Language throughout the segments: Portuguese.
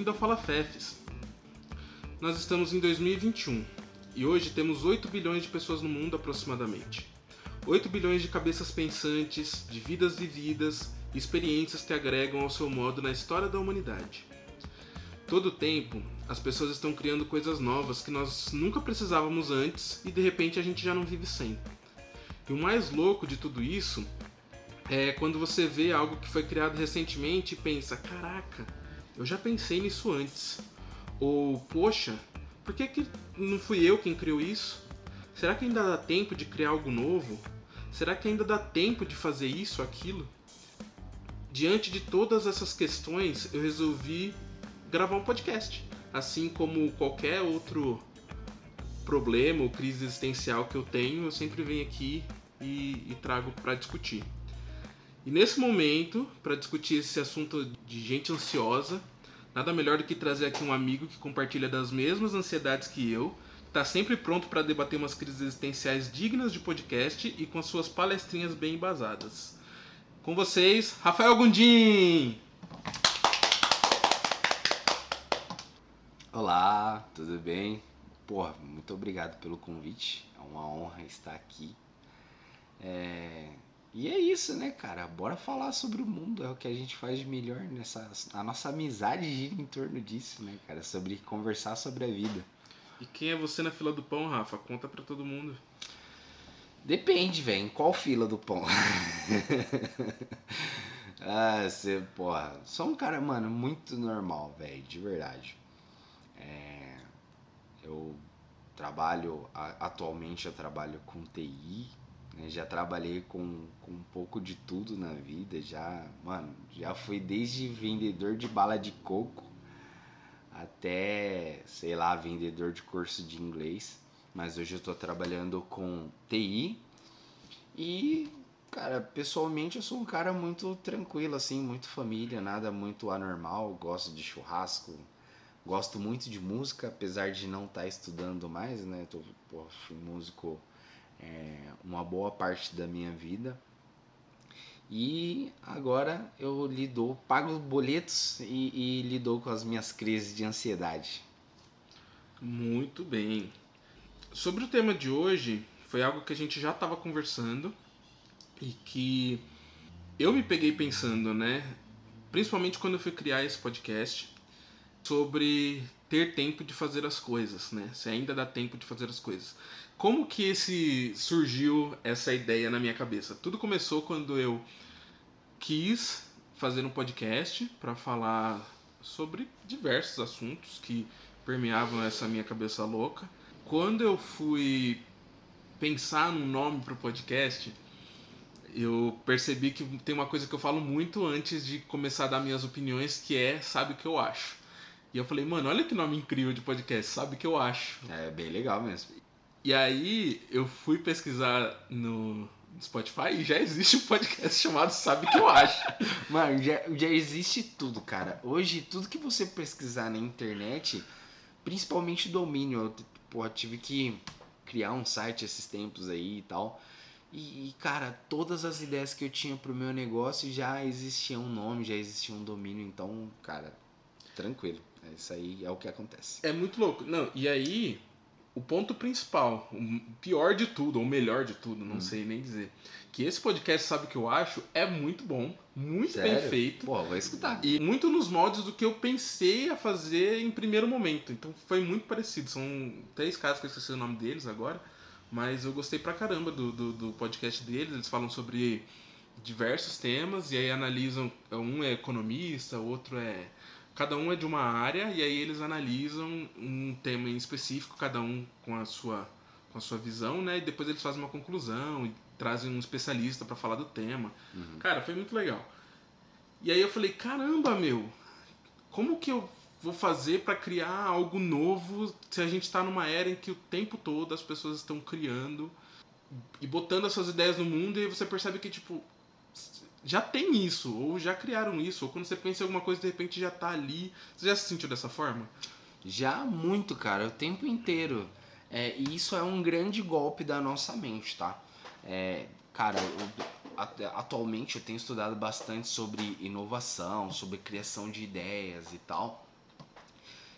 Bem-vindo ao Fala Fefes. Nós estamos em 2021 e hoje temos 8 bilhões de pessoas no mundo aproximadamente. 8 bilhões de cabeças pensantes, de vidas vividas e experiências que agregam ao seu modo na história da humanidade. Todo o tempo, as pessoas estão criando coisas novas que nós nunca precisávamos antes e de repente a gente já não vive sem. E o mais louco de tudo isso é quando você vê algo que foi criado recentemente e pensa: caraca, eu já pensei nisso antes. Ou, poxa, por que, que não fui eu quem criou isso? Será que ainda dá tempo de criar algo novo? Será que ainda dá tempo de fazer isso, aquilo? Diante de todas essas questões, eu resolvi gravar um podcast. Assim como qualquer outro problema ou crise existencial que eu tenho, eu sempre venho aqui e, e trago para discutir. E nesse momento, para discutir esse assunto de gente ansiosa, nada melhor do que trazer aqui um amigo que compartilha das mesmas ansiedades que eu, está sempre pronto para debater umas crises existenciais dignas de podcast e com suas palestrinhas bem embasadas. Com vocês, Rafael Gundim! Olá, tudo bem? Porra, muito obrigado pelo convite. É uma honra estar aqui. É... E é isso, né, cara? Bora falar sobre o mundo, é o que a gente faz de melhor nessa. A nossa amizade gira em torno disso, né, cara? Sobre conversar sobre a vida. E quem é você na fila do pão, Rafa? Conta pra todo mundo. Depende, velho. Em qual fila do pão? ah, você, porra. Sou um cara, mano, muito normal, velho, de verdade. É, eu trabalho, atualmente eu trabalho com TI? Já trabalhei com, com um pouco de tudo na vida, já, mano, já fui desde vendedor de bala de coco até, sei lá, vendedor de curso de inglês. Mas hoje eu tô trabalhando com TI e, cara, pessoalmente eu sou um cara muito tranquilo, assim, muito família, nada muito anormal, gosto de churrasco, gosto muito de música, apesar de não estar tá estudando mais, né? Tô, pô, fui músico é, uma boa parte da minha vida. E agora eu lido, pago boletos e, e lido com as minhas crises de ansiedade. Muito bem. Sobre o tema de hoje, foi algo que a gente já estava conversando e que eu me peguei pensando, né? Principalmente quando eu fui criar esse podcast, sobre ter tempo de fazer as coisas, né? Se ainda dá tempo de fazer as coisas. Como que esse surgiu essa ideia na minha cabeça? Tudo começou quando eu quis fazer um podcast para falar sobre diversos assuntos que permeavam essa minha cabeça louca. Quando eu fui pensar num nome para o podcast, eu percebi que tem uma coisa que eu falo muito antes de começar a dar minhas opiniões, que é sabe o que eu acho. E eu falei, mano, olha que nome incrível de podcast, sabe o que eu acho? É bem legal mesmo. E aí eu fui pesquisar no Spotify e já existe um podcast chamado Sabe o que eu acho. Mano, já, já existe tudo, cara. Hoje, tudo que você pesquisar na internet, principalmente domínio, eu porra, tive que criar um site esses tempos aí e tal. E, e, cara, todas as ideias que eu tinha pro meu negócio já existia um nome, já existia um domínio, então, cara, tranquilo. É isso aí é o que acontece. É muito louco. Não, e aí, o ponto principal, o pior de tudo, ou o melhor de tudo, não hum. sei nem dizer, que esse podcast, sabe o que eu acho, é muito bom, muito Sério? bem feito. Pô, vou escutar. E muito nos moldes do que eu pensei a fazer em primeiro momento. Então foi muito parecido. São três caras que eu esqueci o nome deles agora, mas eu gostei pra caramba do, do, do podcast deles. Eles falam sobre diversos temas e aí analisam. Um é economista, o outro é cada um é de uma área e aí eles analisam um tema em específico, cada um com a sua com a sua visão, né? E depois eles fazem uma conclusão e trazem um especialista para falar do tema. Uhum. Cara, foi muito legal. E aí eu falei, caramba, meu, como que eu vou fazer para criar algo novo se a gente está numa era em que o tempo todo as pessoas estão criando e botando as suas ideias no mundo e você percebe que tipo já tem isso, ou já criaram isso, ou quando você pensa em alguma coisa de repente já tá ali. Você já se sentiu dessa forma? Já muito, cara, o tempo inteiro. É, e isso é um grande golpe da nossa mente, tá? É, cara, atualmente eu tenho estudado bastante sobre inovação, sobre criação de ideias e tal.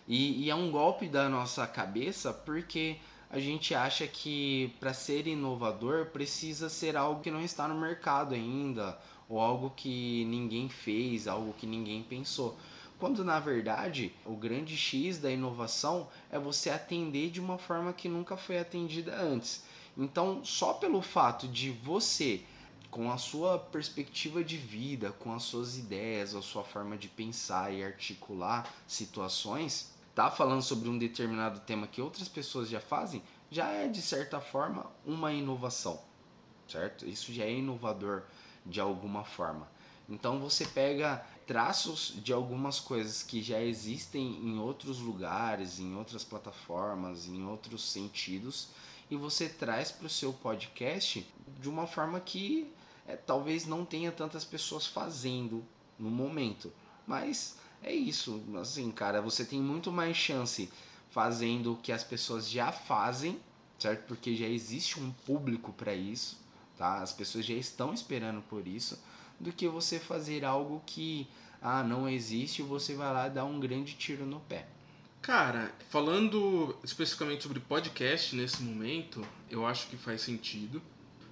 E, e é um golpe da nossa cabeça porque a gente acha que para ser inovador precisa ser algo que não está no mercado ainda, ou algo que ninguém fez, algo que ninguém pensou. Quando na verdade o grande X da inovação é você atender de uma forma que nunca foi atendida antes. Então, só pelo fato de você, com a sua perspectiva de vida, com as suas ideias, a sua forma de pensar e articular situações, tá falando sobre um determinado tema que outras pessoas já fazem, já é de certa forma uma inovação, certo? Isso já é inovador de alguma forma. Então você pega traços de algumas coisas que já existem em outros lugares, em outras plataformas, em outros sentidos e você traz para o seu podcast de uma forma que é, talvez não tenha tantas pessoas fazendo no momento. Mas é isso, assim, cara, você tem muito mais chance fazendo o que as pessoas já fazem, certo? Porque já existe um público para isso, tá? As pessoas já estão esperando por isso, do que você fazer algo que ah, não existe você vai lá dar um grande tiro no pé. Cara, falando especificamente sobre podcast nesse momento, eu acho que faz sentido,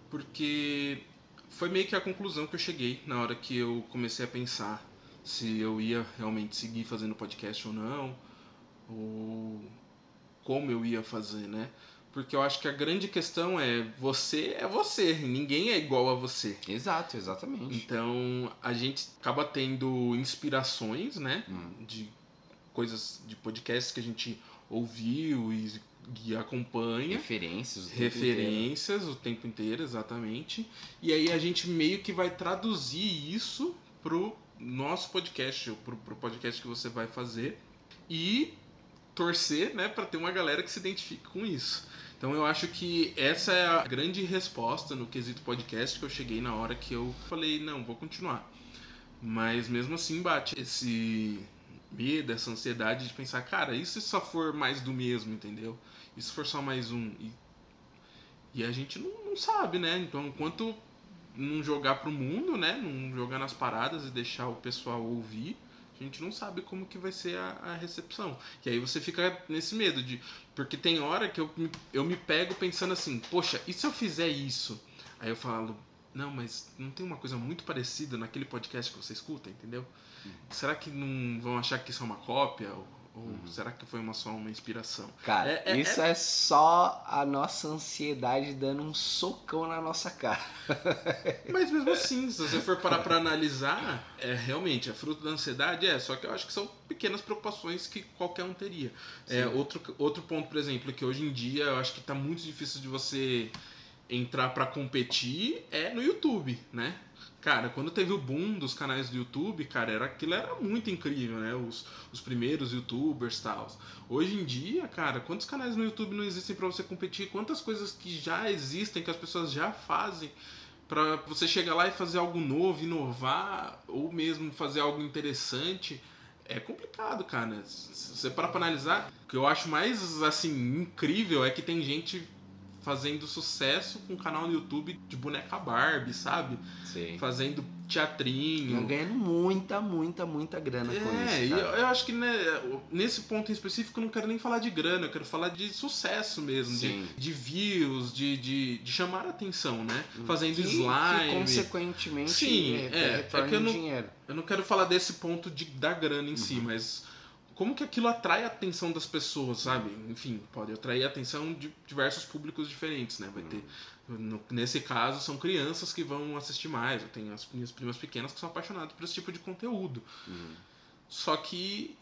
porque foi meio que a conclusão que eu cheguei na hora que eu comecei a pensar se eu ia realmente seguir fazendo podcast ou não, ou como eu ia fazer, né? Porque eu acho que a grande questão é você é você, ninguém é igual a você. Exato, exatamente. Então a gente acaba tendo inspirações, né? Hum. De coisas de podcasts que a gente ouviu e, e acompanha. Referências. O referências tempo o tempo inteiro, exatamente. E aí a gente meio que vai traduzir isso pro nosso podcast, pro, pro podcast que você vai fazer. E torcer, né, para ter uma galera que se identifique com isso. Então eu acho que essa é a grande resposta no quesito podcast que eu cheguei na hora que eu falei, não, vou continuar. Mas mesmo assim bate esse medo, essa ansiedade de pensar, cara, e se só for mais do mesmo, entendeu? E se for só mais um? E, e a gente não, não sabe, né? Então, enquanto não jogar pro mundo, né? Não jogar nas paradas e deixar o pessoal ouvir, a gente não sabe como que vai ser a, a recepção. E aí você fica nesse medo de. Porque tem hora que eu, eu me pego pensando assim, poxa, e se eu fizer isso? Aí eu falo, não, mas não tem uma coisa muito parecida naquele podcast que você escuta, entendeu? Uhum. Será que não vão achar que isso é uma cópia? Ou, ou uhum. será que foi uma, só uma inspiração? Cara, é, é, isso é... é... só a nossa ansiedade dando um socão na nossa cara. Mas mesmo assim, se você for parar pra analisar, é realmente, é fruto da ansiedade, é, só que eu acho que são pequenas preocupações que qualquer um teria. É, outro, outro ponto, por exemplo, que hoje em dia eu acho que tá muito difícil de você entrar para competir é no YouTube, né? Cara, quando teve o boom dos canais do YouTube, cara, era, aquilo era muito incrível, né? Os, os primeiros youtubers e tal. Hoje em dia, cara, quantos canais no YouTube não existem para você competir? Quantas coisas que já existem, que as pessoas já fazem para você chegar lá e fazer algo novo, inovar, ou mesmo fazer algo interessante. É complicado, cara. Se você para pra analisar, o que eu acho mais, assim, incrível é que tem gente fazendo sucesso com um canal no YouTube de boneca Barbie, sabe? Sim. Fazendo teatrinho. Ganhando muita, muita, muita grana é, com isso. É, e eu, eu, acho que né, nesse ponto em específico eu não quero nem falar de grana, eu quero falar de sucesso mesmo, de, de, views, de, de, de, chamar a atenção, né? Hum. Fazendo que, slime. Que consequentemente Sim, é, é, é que eu não, dinheiro. Eu não quero falar desse ponto de, da grana em uhum. si, mas como que aquilo atrai a atenção das pessoas, sabe? Enfim, pode atrair a atenção de diversos públicos diferentes, né? Vai ter, no, nesse caso, são crianças que vão assistir mais. Eu tenho as minhas primas pequenas que são apaixonadas por esse tipo de conteúdo. Uhum. Só que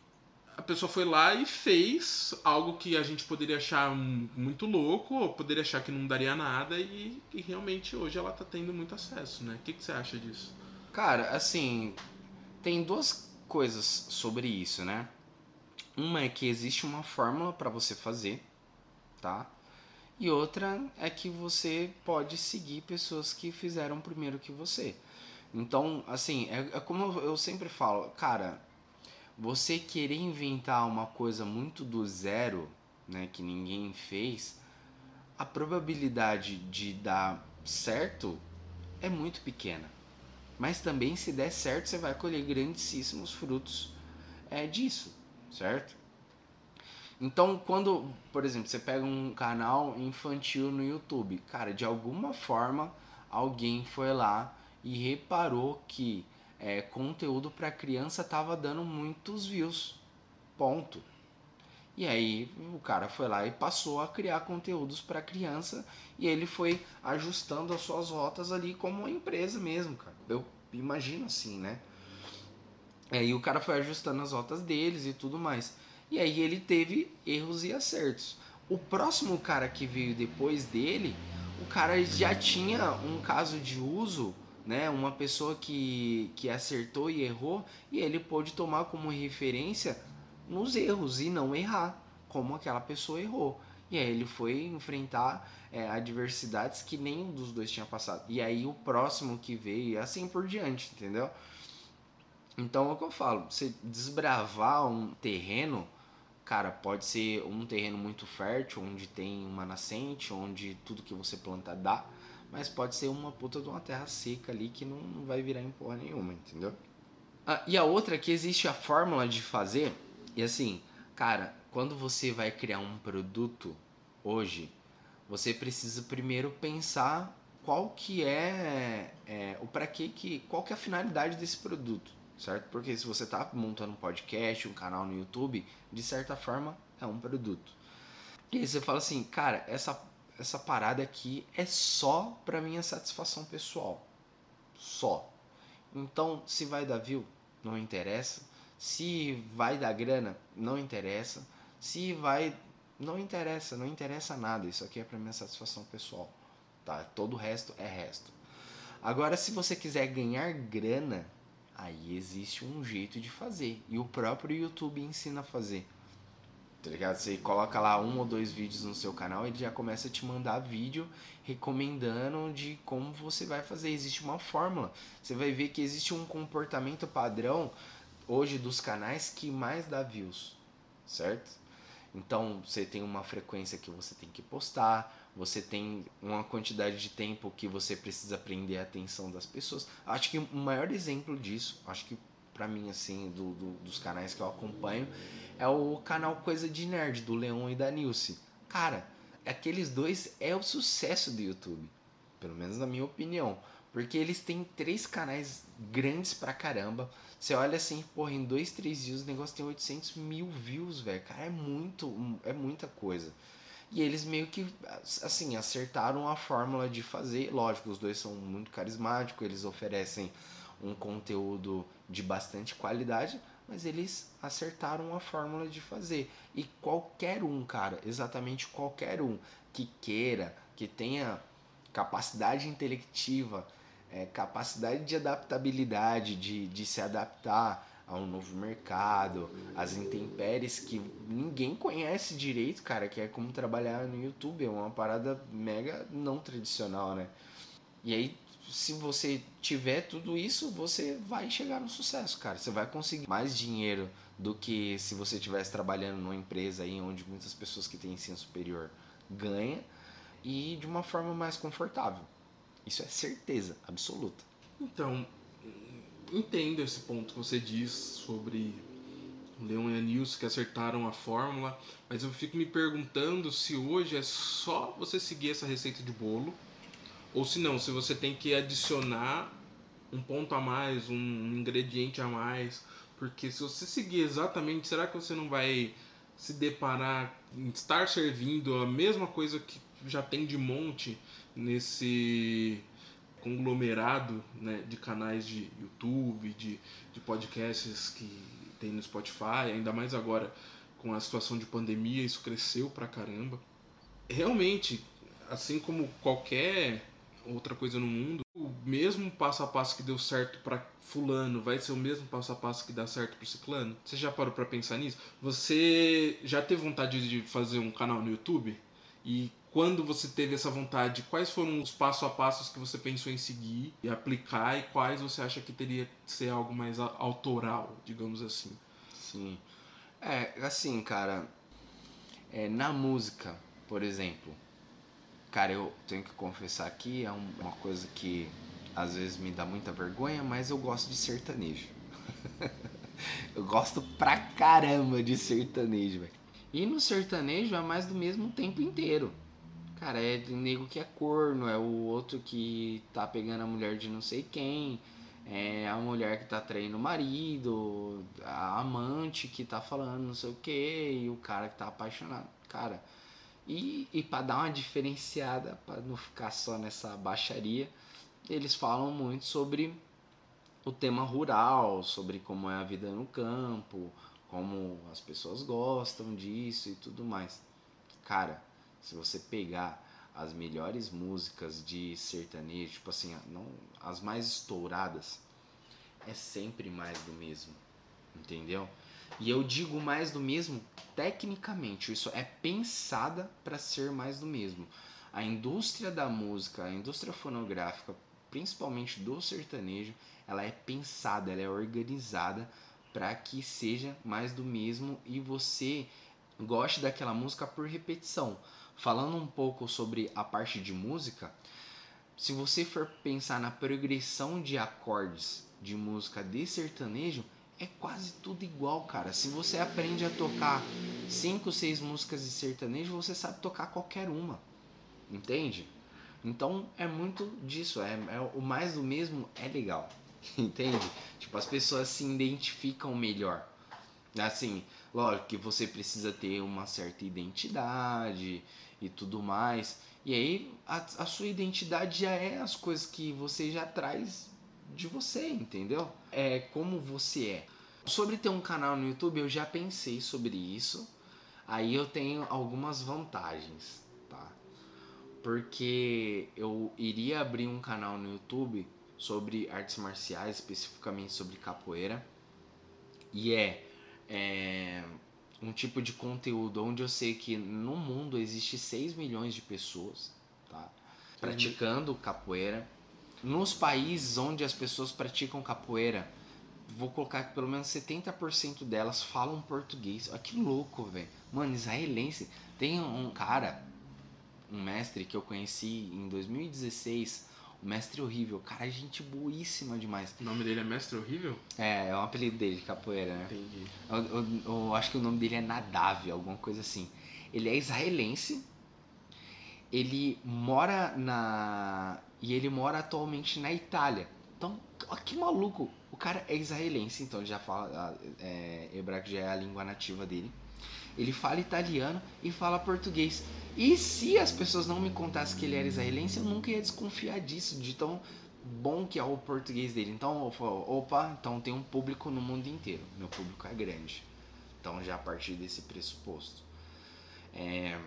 a pessoa foi lá e fez algo que a gente poderia achar muito louco, ou poderia achar que não daria nada, e, e realmente hoje ela está tendo muito acesso, né? O que, que você acha disso? Cara, assim, tem duas coisas sobre isso, né? Uma é que existe uma fórmula para você fazer, tá? E outra é que você pode seguir pessoas que fizeram primeiro que você. Então, assim, é, é como eu sempre falo, cara, você querer inventar uma coisa muito do zero, né, que ninguém fez, a probabilidade de dar certo é muito pequena. Mas também, se der certo, você vai colher grandíssimos frutos é, disso, certo? Então, quando, por exemplo, você pega um canal infantil no YouTube, cara, de alguma forma alguém foi lá e reparou que é, conteúdo para criança tava dando muitos views. Ponto. E aí o cara foi lá e passou a criar conteúdos para criança e ele foi ajustando as suas rotas ali como uma empresa mesmo, cara. Eu imagino assim, né? E aí o cara foi ajustando as rotas deles e tudo mais. E aí ele teve erros e acertos. O próximo cara que veio depois dele, o cara já tinha um caso de uso, né? Uma pessoa que, que acertou e errou, e ele pôde tomar como referência nos erros e não errar, como aquela pessoa errou. E aí ele foi enfrentar é, adversidades que nenhum dos dois tinha passado. E aí o próximo que veio, e assim por diante, entendeu? Então é o que eu falo, você desbravar um terreno cara, pode ser um terreno muito fértil, onde tem uma nascente, onde tudo que você planta dá, mas pode ser uma puta de uma terra seca ali que não, não vai virar em porra nenhuma, entendeu? Ah, e a outra é que existe a fórmula de fazer, e assim, cara, quando você vai criar um produto hoje, você precisa primeiro pensar qual que é, é o para que que qual que é a finalidade desse produto certo? Porque se você está montando um podcast, um canal no YouTube, de certa forma é um produto. E aí você fala assim, cara, essa, essa parada aqui é só para minha satisfação pessoal. Só. Então, se vai dar view, não interessa. Se vai dar grana, não interessa. Se vai. Não interessa, não interessa nada. Isso aqui é para minha satisfação pessoal. Tá? Todo o resto é resto. Agora, se você quiser ganhar grana, Aí existe um jeito de fazer. E o próprio YouTube ensina a fazer. Tá ligado? Você coloca lá um ou dois vídeos no seu canal, ele já começa a te mandar vídeo recomendando de como você vai fazer. Existe uma fórmula. Você vai ver que existe um comportamento padrão hoje dos canais que mais dá views, certo? Então você tem uma frequência que você tem que postar, você tem uma quantidade de tempo que você precisa prender a atenção das pessoas. Acho que o maior exemplo disso, acho que para mim assim, do, do, dos canais que eu acompanho, é o canal Coisa de Nerd do Leon e da Nilce. Cara, aqueles dois é o sucesso do YouTube, pelo menos na minha opinião, porque eles têm três canais grandes pra caramba. Você olha assim, porra, em dois, três dias o negócio tem 800 mil views, velho. Cara, é muito, é muita coisa. E eles meio que, assim, acertaram a fórmula de fazer. Lógico, os dois são muito carismáticos, eles oferecem um conteúdo de bastante qualidade, mas eles acertaram a fórmula de fazer. E qualquer um, cara, exatamente qualquer um que queira, que tenha capacidade intelectiva, é, capacidade de adaptabilidade, de, de se adaptar a um novo mercado, as intempéries que ninguém conhece direito, cara, que é como trabalhar no YouTube, é uma parada mega não tradicional, né? E aí, se você tiver tudo isso, você vai chegar no sucesso, cara. Você vai conseguir mais dinheiro do que se você estivesse trabalhando numa empresa aí onde muitas pessoas que têm ensino superior ganham e de uma forma mais confortável. Isso é certeza absoluta. Então, entendo esse ponto que você diz sobre o Leon e a Nilce que acertaram a fórmula, mas eu fico me perguntando se hoje é só você seguir essa receita de bolo, ou se não, se você tem que adicionar um ponto a mais, um ingrediente a mais, porque se você seguir exatamente, será que você não vai se deparar estar servindo a mesma coisa que já tem de monte nesse conglomerado né, de canais de YouTube, de, de podcasts que tem no Spotify, ainda mais agora com a situação de pandemia, isso cresceu pra caramba. Realmente, assim como qualquer outra coisa no mundo, o mesmo passo a passo que deu certo para fulano vai ser o mesmo passo a passo que dá certo para ciclano? Você já parou para pensar nisso? Você já teve vontade de fazer um canal no YouTube? E quando você teve essa vontade, quais foram os passo a passos que você pensou em seguir e aplicar e quais você acha que teria que ser algo mais autoral, digamos assim? Sim. É, assim, cara, é, na música, por exemplo, cara, eu tenho que confessar aqui, é uma coisa que às vezes me dá muita vergonha, mas eu gosto de sertanejo. eu gosto pra caramba de sertanejo, velho. E no sertanejo é mais do mesmo tempo inteiro. Cara, é nego que é corno, é o outro que tá pegando a mulher de não sei quem, é a mulher que tá traindo o marido, a amante que tá falando não sei o que, e o cara que tá apaixonado. Cara, e, e para dar uma diferenciada, para não ficar só nessa baixaria, eles falam muito sobre o tema rural, sobre como é a vida no campo, como as pessoas gostam disso e tudo mais. Cara, se você pegar as melhores músicas de sertanejo, tipo assim, não, as mais estouradas, é sempre mais do mesmo, entendeu? E eu digo mais do mesmo tecnicamente, isso é pensada para ser mais do mesmo. A indústria da música, a indústria fonográfica, principalmente do sertanejo, ela é pensada, ela é organizada para que seja mais do mesmo e você goste daquela música por repetição. Falando um pouco sobre a parte de música, se você for pensar na progressão de acordes de música de sertanejo, é quase tudo igual, cara. Se você aprende a tocar cinco, seis músicas de sertanejo, você sabe tocar qualquer uma. Entende? Então é muito disso. É, é o mais do mesmo é legal. Entende? Tipo, as pessoas se identificam melhor. Assim, lógico que você precisa ter uma certa identidade e tudo mais. E aí a, a sua identidade já é as coisas que você já traz de você, entendeu? É como você é. Sobre ter um canal no YouTube, eu já pensei sobre isso. Aí eu tenho algumas vantagens, tá? Porque eu iria abrir um canal no YouTube sobre artes marciais, especificamente sobre capoeira. E é, é um tipo de conteúdo onde eu sei que no mundo existe 6 milhões de pessoas tá? praticando capoeira. Nos países onde as pessoas praticam capoeira, vou colocar que pelo menos 70% delas falam português. Olha que louco, velho. Mano, israelense. Tem um cara, um mestre que eu conheci em 2016 o Mestre Horrível. Cara, é gente boíssima demais. O nome dele é Mestre Horrível? É, é um apelido dele de capoeira, né? Entendi. Eu, eu, eu acho que o nome dele é Nadav, alguma coisa assim. Ele é israelense. Ele mora na. E ele mora atualmente na Itália. Então, ó, que maluco. O cara é israelense, então ele já fala. É, hebraico já é a língua nativa dele. Ele fala italiano e fala português. E se as pessoas não me contassem que ele era israelense, eu nunca ia desconfiar disso, de tão bom que é o português dele. Então, opa, então tem um público no mundo inteiro. Meu público é grande. Então, já a partir desse pressuposto. É,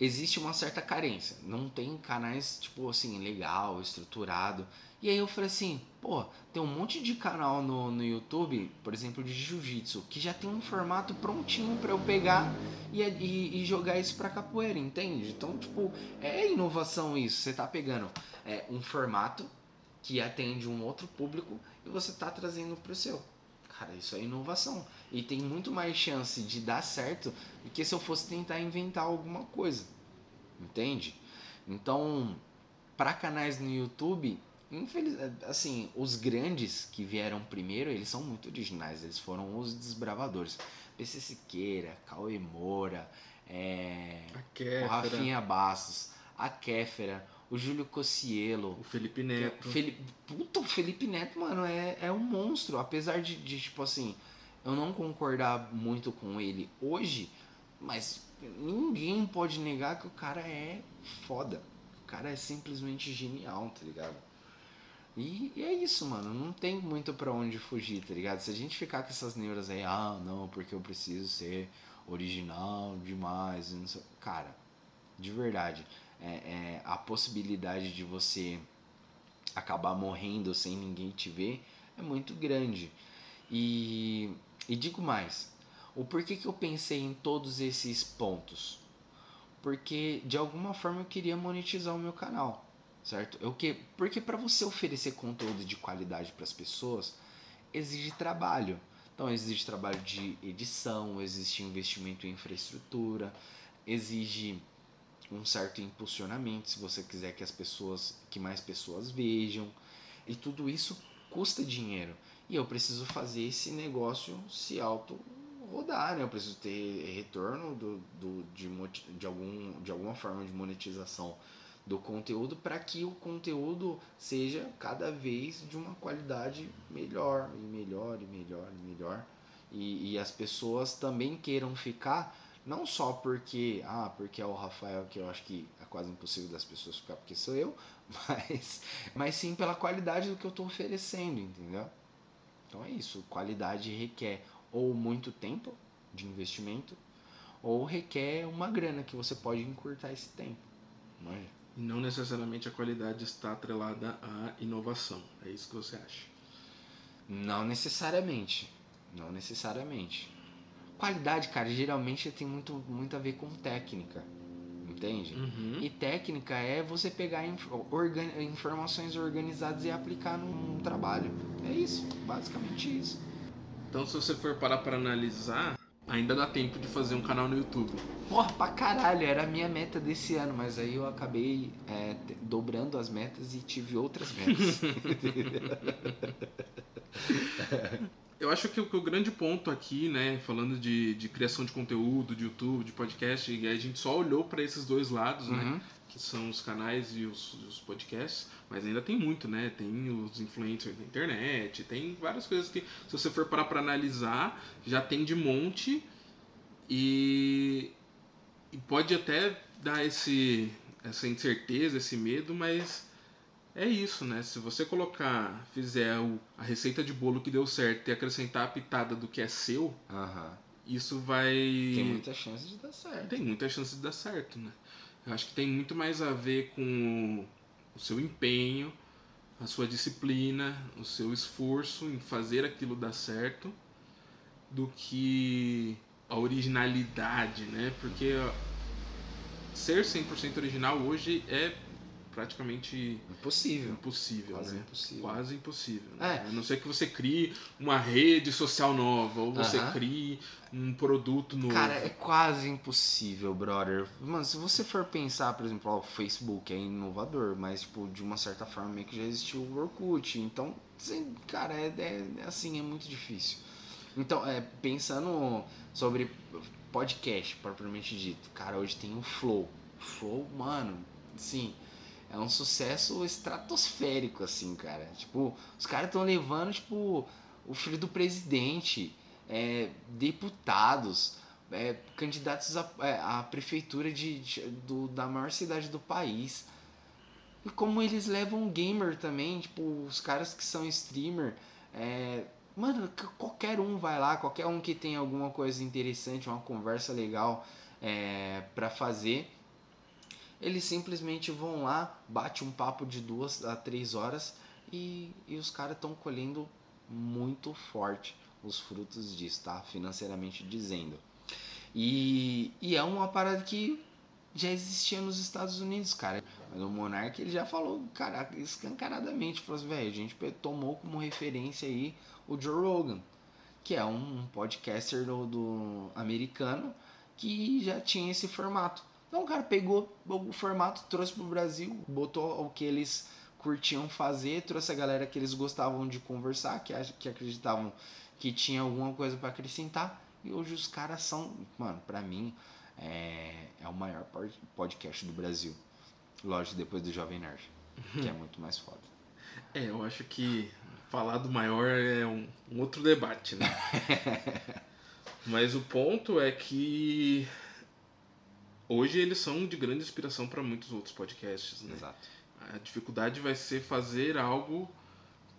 existe uma certa carência. Não tem canais, tipo assim, legal, estruturado. E aí eu falei assim, pô, tem um monte de canal no, no YouTube, por exemplo, de jiu-jitsu, que já tem um formato prontinho para eu pegar e, e, e, jogar isso pra capoeira, entende? Então, tipo, é inovação isso. Você tá pegando é, um formato que atende um outro público e você tá trazendo pro seu. Cara, isso é inovação. E tem muito mais chance de dar certo do que se eu fosse tentar inventar alguma coisa. Entende? Então, para canais no YouTube, Infeliz... Assim, os grandes que vieram primeiro, eles são muito originais. Eles foram os desbravadores. PC Siqueira, Cauê Moura, é... o Rafinha Bastos, a Kéfera, o Júlio Cocielo. O Felipe Neto. Felipe... Puta, o Felipe Neto, mano, é, é um monstro. Apesar de, de, tipo assim, eu não concordar muito com ele hoje, mas ninguém pode negar que o cara é foda. O cara é simplesmente genial, tá ligado? E, e, é isso, mano. Não tem muito para onde fugir, tá ligado? Se a gente ficar com essas neuras aí, ah, não, porque eu preciso ser original demais. Não sei. Cara, de verdade, é, é, a possibilidade de você acabar morrendo sem ninguém te ver é muito grande. E, e digo mais, o porquê que eu pensei em todos esses pontos? Porque de alguma forma eu queria monetizar o meu canal certo? Eu que porque para você oferecer conteúdo de qualidade para as pessoas exige trabalho. Então exige trabalho de edição, existe investimento em infraestrutura, exige um certo impulsionamento, se você quiser que as pessoas, que mais pessoas vejam. E tudo isso custa dinheiro. E eu preciso fazer esse negócio se auto rodar, né? Eu preciso ter retorno do, do, de, de, algum, de alguma forma de monetização do conteúdo para que o conteúdo seja cada vez de uma qualidade melhor e melhor e melhor e melhor e, e as pessoas também queiram ficar não só porque ah porque é o Rafael que eu acho que é quase impossível das pessoas ficar porque sou eu mas mas sim pela qualidade do que eu estou oferecendo entendeu então é isso qualidade requer ou muito tempo de investimento ou requer uma grana que você pode encurtar esse tempo é? E não necessariamente a qualidade está atrelada à inovação. É isso que você acha? Não necessariamente. Não necessariamente. Qualidade, cara, geralmente tem muito, muito a ver com técnica. Entende? Uhum. E técnica é você pegar inf organ informações organizadas e aplicar num, num trabalho. É isso, basicamente isso. Então, se você for parar para analisar, ainda dá tempo de fazer um canal no YouTube. Porra, pra caralho, era a minha meta desse ano, mas aí eu acabei é, dobrando as metas e tive outras metas. eu acho que o, que o, grande ponto aqui, né, falando de, de criação de conteúdo, de YouTube, de podcast, a gente só olhou para esses dois lados, né, uhum. né, que são os canais e os, os, podcasts, mas ainda tem muito, né, tem os influencers na internet, tem várias coisas que, se você for parar para analisar, já tem de monte e e pode até dar esse, essa incerteza, esse medo, mas é isso, né? Se você colocar, fizer o, a receita de bolo que deu certo e acrescentar a pitada do que é seu, isso vai. Tem muita chance de dar certo. Tem muita chance de dar certo, né? Eu acho que tem muito mais a ver com o seu empenho, a sua disciplina, o seu esforço em fazer aquilo dar certo, do que a originalidade, né? Porque ser 100% original hoje é praticamente impossível. Impossível, Quase né? impossível. Quase impossível. Né? É. A não ser que você crie uma rede social nova ou você uh -huh. crie um produto novo. Cara, é quase impossível, brother. Mano, se você for pensar, por exemplo, ó, o Facebook é inovador, mas tipo, de uma certa forma meio que já existiu o Orkut. Então, cara, é, é, é assim, é muito difícil. Então, é, pensando sobre podcast, propriamente dito, cara, hoje tem o Flow. Flow, mano, sim, é um sucesso estratosférico, assim, cara. Tipo, os caras estão levando, tipo, o filho do presidente, é, deputados, é, candidatos à, é, prefeitura de, de, do, da maior cidade do país. E como eles levam gamer também, tipo, os caras que são streamer, é, Mano, qualquer um vai lá, qualquer um que tem alguma coisa interessante, uma conversa legal é, para fazer, eles simplesmente vão lá, bate um papo de duas a três horas e, e os caras estão colhendo muito forte os frutos disso, tá? Financeiramente dizendo. E, e é uma parada que já existia nos Estados Unidos, cara. Mas o Monark ele já falou, cara, escancaradamente, falou assim, velho, a gente tomou como referência aí o Joe Rogan, que é um podcaster do, do americano que já tinha esse formato. Então o cara pegou o formato, trouxe pro Brasil, botou o que eles curtiam fazer, trouxe a galera que eles gostavam de conversar, que, que acreditavam que tinha alguma coisa para acrescentar. E hoje os caras são, mano, pra mim, é, é o maior podcast do Brasil. Lógico, depois do Jovem Nerd, que é muito mais foda. É, eu acho que falar do maior é um, um outro debate, né? Mas o ponto é que hoje eles são de grande inspiração para muitos outros podcasts, né? Exato. A dificuldade vai ser fazer algo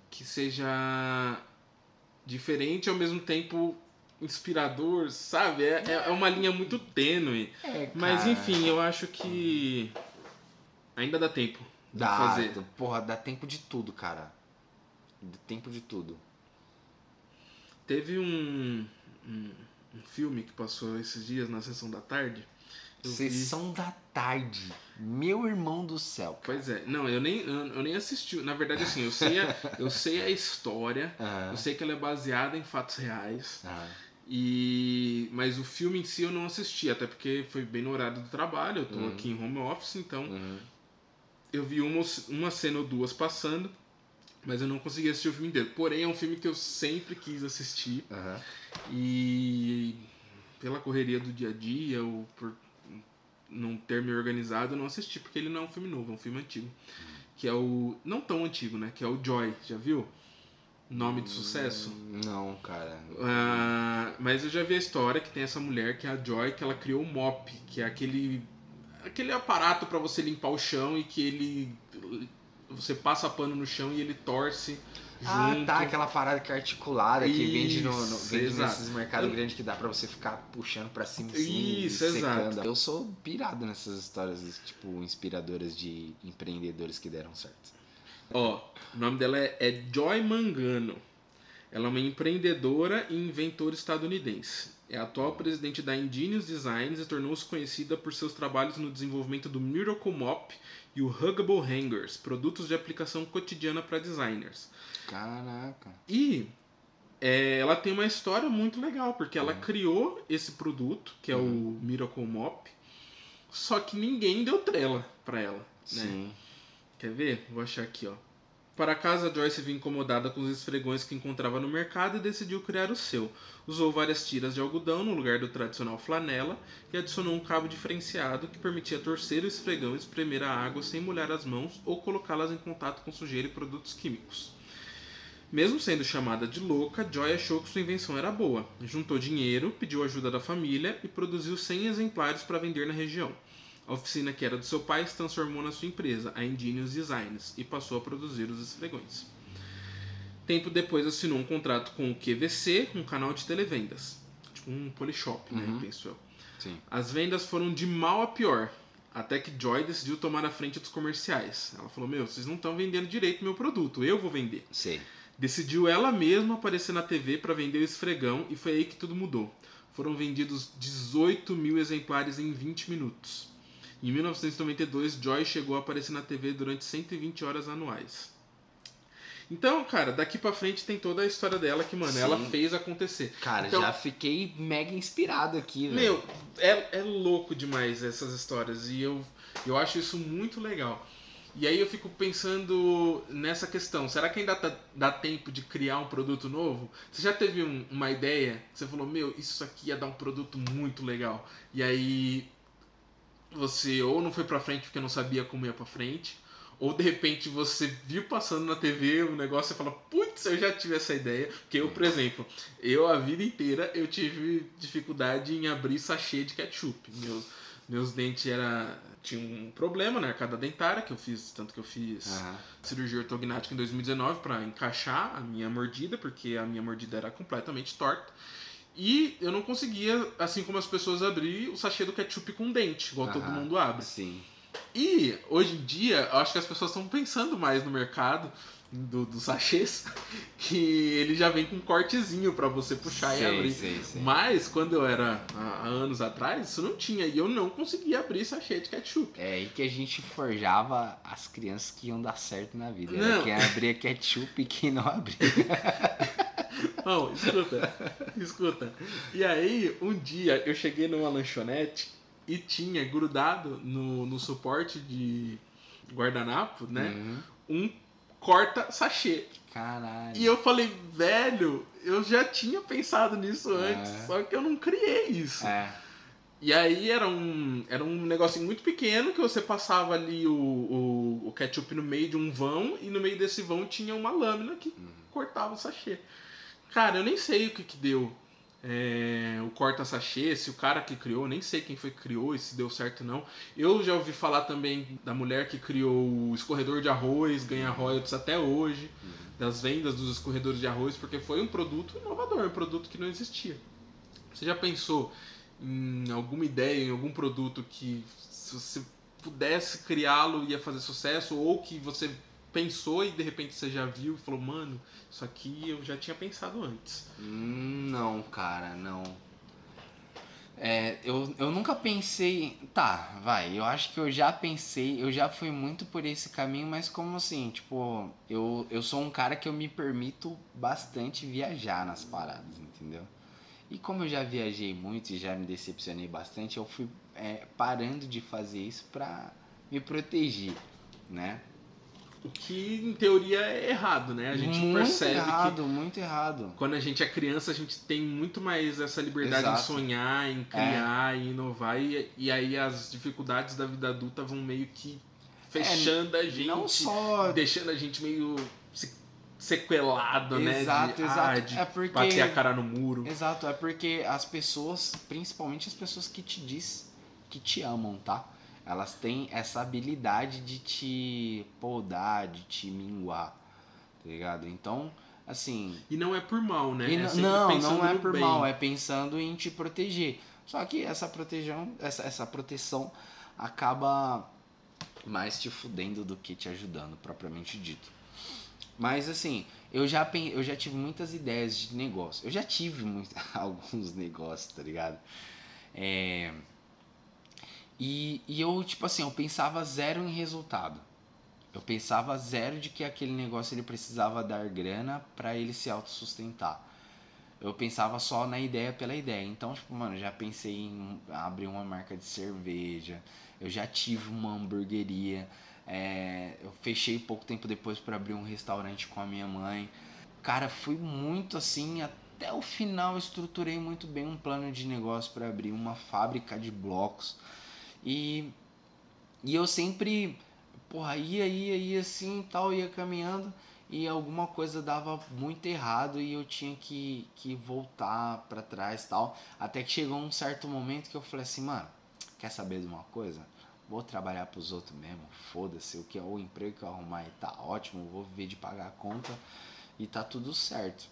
que seja diferente ao mesmo tempo inspirador, sabe? É, é, é uma linha muito tênue. É, Mas enfim, eu acho que ainda dá tempo de dá, fazer. Porra, dá tempo de tudo, cara tempo de tudo. Teve um, um, um, filme que passou esses dias na sessão da tarde. Sessão vi... da tarde. Meu irmão do céu. Cara. Pois é. Não, eu nem, eu, eu, nem assisti. Na verdade, assim, eu sei a, eu sei a história. Uhum. Eu sei que ela é baseada em fatos reais. Uhum. E mas o filme em si eu não assisti, até porque foi bem no horário do trabalho, eu tô Uhum. aqui em home office, então Uhum. eu vi uma, uma cena ou duas passando, mas eu não consegui assistir o filme inteiro. Porém, é um filme que eu sempre quis assistir e pela correria do dia a dia ou por não ter me organizado, eu não assisti, porque ele não é um filme novo, é um filme antigo. Que é o. Não tão antigo, né? Que é o Joy, já viu? Nome de sucesso. Não, cara. Ah, mas eu já vi a história que tem essa mulher que é a Joy, que ela criou o mop, que é aquele aquele aparato pra você limpar o chão e que ele você passa pano no chão e ele torce Ah, junto. tá, aquela parada que é articulada que vende, no, no- vende exato. nesses mercados Eu- grandes que dá pra você ficar puxando pra cima assim, Isso, e secando. exato. Eu sou pirado nessas histórias, tipo, inspiradoras de empreendedores que deram certo. Ó, o nome dela é, é Joy Mangano. Ela é uma empreendedora e inventora estadunidense. É a atual presidente da Ingenious Designs e tornou-se conhecida por seus trabalhos no desenvolvimento do Miracle Mop e o Huggable Hangers, produtos de aplicação cotidiana para designers. Caraca. E é, ela tem uma história muito legal, porque ela Uhum. criou esse produto, que é o Miracle Mop, só que ninguém deu trela para ela. Né? Sim. Quer ver? Vou achar aqui, ó. Para casa, Joyce viu incomodada com os esfregões que encontrava no mercado e decidiu criar o seu. Usou várias tiras de algodão no lugar do tradicional flanela e adicionou um cabo diferenciado que permitia torcer o esfregão e espremer a água sem molhar as mãos ou colocá-las em contato com sujeira e produtos químicos. Mesmo sendo chamada de louca, Joy achou que sua invenção era boa. Juntou dinheiro, pediu ajuda da família e produziu 100 exemplares para vender na região. A oficina que era do seu pai se transformou na sua empresa, a Ingenious Designs, e passou a produzir os esfregões. Tempo depois assinou um contrato com o QVC, um canal de televendas. Tipo um polishop, né? Uhum. Penso eu. Sim. As vendas foram de mal a pior, até que Joy decidiu tomar a frente dos comerciais. Ela falou: Meu, vocês não estão vendendo direito meu produto, eu vou vender. Sei. Decidiu ela mesma aparecer na TV para vender o esfregão e foi aí que tudo mudou. Foram vendidos 18 mil exemplares em 20 minutos. Em 1992, Joy chegou a aparecer na TV durante 120 horas anuais. Então, cara, daqui pra frente tem toda a história dela que, mano, Sim. ela fez acontecer. Cara, Então- já fiquei mega inspirado aqui, velho. Meu, é, é louco demais essas histórias e eu, eu acho isso muito legal. E aí eu fico pensando nessa questão, será que ainda tá- dá tempo de criar um produto novo? Você já teve um- uma ideia? Você falou, meu, isso aqui ia dar um produto muito legal. E aí você ou não foi pra frente porque não sabia como ia pra frente, ou de repente você viu passando na TV o negócio e fala, putz, eu já tive essa ideia. Porque eu, por exemplo, eu a vida inteira eu tive dificuldade em abrir sachê de ketchup. Meus, meus dentes era tinha um problema na arcada dentária que eu fiz, tanto que eu fiz Aham. cirurgia ortognática em 2019 para encaixar a minha mordida, porque a minha mordida era completamente torta. E eu não conseguia, assim como as pessoas, abrir o sachê do ketchup com dente, igual todo Aham. mundo abre. Sim. E hoje em dia, eu acho que as pessoas estão pensando mais no mercado do, dos sachês, que ele já vem com um cortezinho para você puxar e sei, abrir. sei, sei. Mas quando eu era há há anos atrás, isso não tinha. E eu não conseguia abrir sachê de ketchup. É aí que a gente forjava as crianças que iam dar certo na vida. Não. Era quem abria ketchup e quem não abria. Não, escuta, escuta. E aí, um dia eu cheguei numa lanchonete e tinha grudado no, no suporte de guardanapo, né? Uhum. Um corta-sachê. Caralho. E eu falei, velho, eu já tinha pensado nisso antes, É. só que eu não criei isso. É. E aí era um, era um negocinho muito pequeno que você passava ali o, o, o ketchup no meio de um vão e no meio desse vão tinha uma lâmina que Uhum. cortava o sachê. Cara, eu nem sei o que que deu é, o corta-sachê, se o cara que criou, nem sei quem foi que criou e se deu certo ou não. Eu já ouvi falar também da mulher que criou o escorredor de arroz, ganha royalties até hoje, das vendas dos escorredores de arroz, porque foi um produto inovador, um produto que não existia. Você já pensou em alguma ideia, em algum produto que se você pudesse criá-lo ia fazer sucesso ou que você pensou e de repente você já viu e falou, mano, isso aqui eu já tinha pensado antes. Hum, Não, cara, não. É, eu, eu nunca pensei. Tá, vai. Eu acho que eu já pensei, eu já fui muito por esse caminho, mas como assim? Tipo, eu, eu sou um cara que eu me permito bastante viajar nas paradas, entendeu? E como eu já viajei muito e já me decepcionei bastante, eu fui é, parando de fazer isso pra me proteger, né? O que em teoria é errado, né? A gente muito percebe errado, muito errado. que quando a gente é criança, a gente tem muito mais essa liberdade Exato. É. em sonhar, em criar, em inovar, e, e aí as dificuldades da vida adulta vão meio que fechando a gente, É, Não só deixando a gente meio se- sequelado, né? Exato, de, exato. Ah, de É porque- bater a cara no muro. Exato, é porque as pessoas, principalmente as pessoas que te diz que te amam, tá? Elas têm essa habilidade de te podar, de te minguar, tá ligado? Então, assim, E não é por mal, né? É não, não é por bem. mal, é pensando em te proteger. Só que essa proteção, essa, essa proteção acaba mais te fudendo do que te ajudando, propriamente dito. Mas assim, eu já, eu já tive muitas ideias de negócio. Eu já tive muito, alguns negócios, tá ligado? É, e, e eu, tipo assim, eu pensava zero em resultado. Eu pensava zero de que aquele negócio ele precisava dar grana para ele se autossustentar. Eu pensava só na ideia pela ideia. Então, tipo, mano, já pensei em abrir uma marca de cerveja. Eu já tive uma hamburgueria. é, eu fechei pouco tempo depois para abrir um restaurante com a minha mãe. Cara, fui muito assim até o final. Estruturei muito bem um plano de negócio para abrir uma fábrica de blocos. E, e eu sempre, porra, ia, ia, ia assim tal, ia caminhando e alguma coisa dava muito errado e eu tinha que, que voltar para trás tal. Até que chegou um certo momento que eu falei assim, mano, quer saber de uma coisa? Vou trabalhar pros outros mesmo, foda-se, o que é o emprego que eu arrumar aí tá ótimo, vou viver de pagar a conta e tá tudo certo.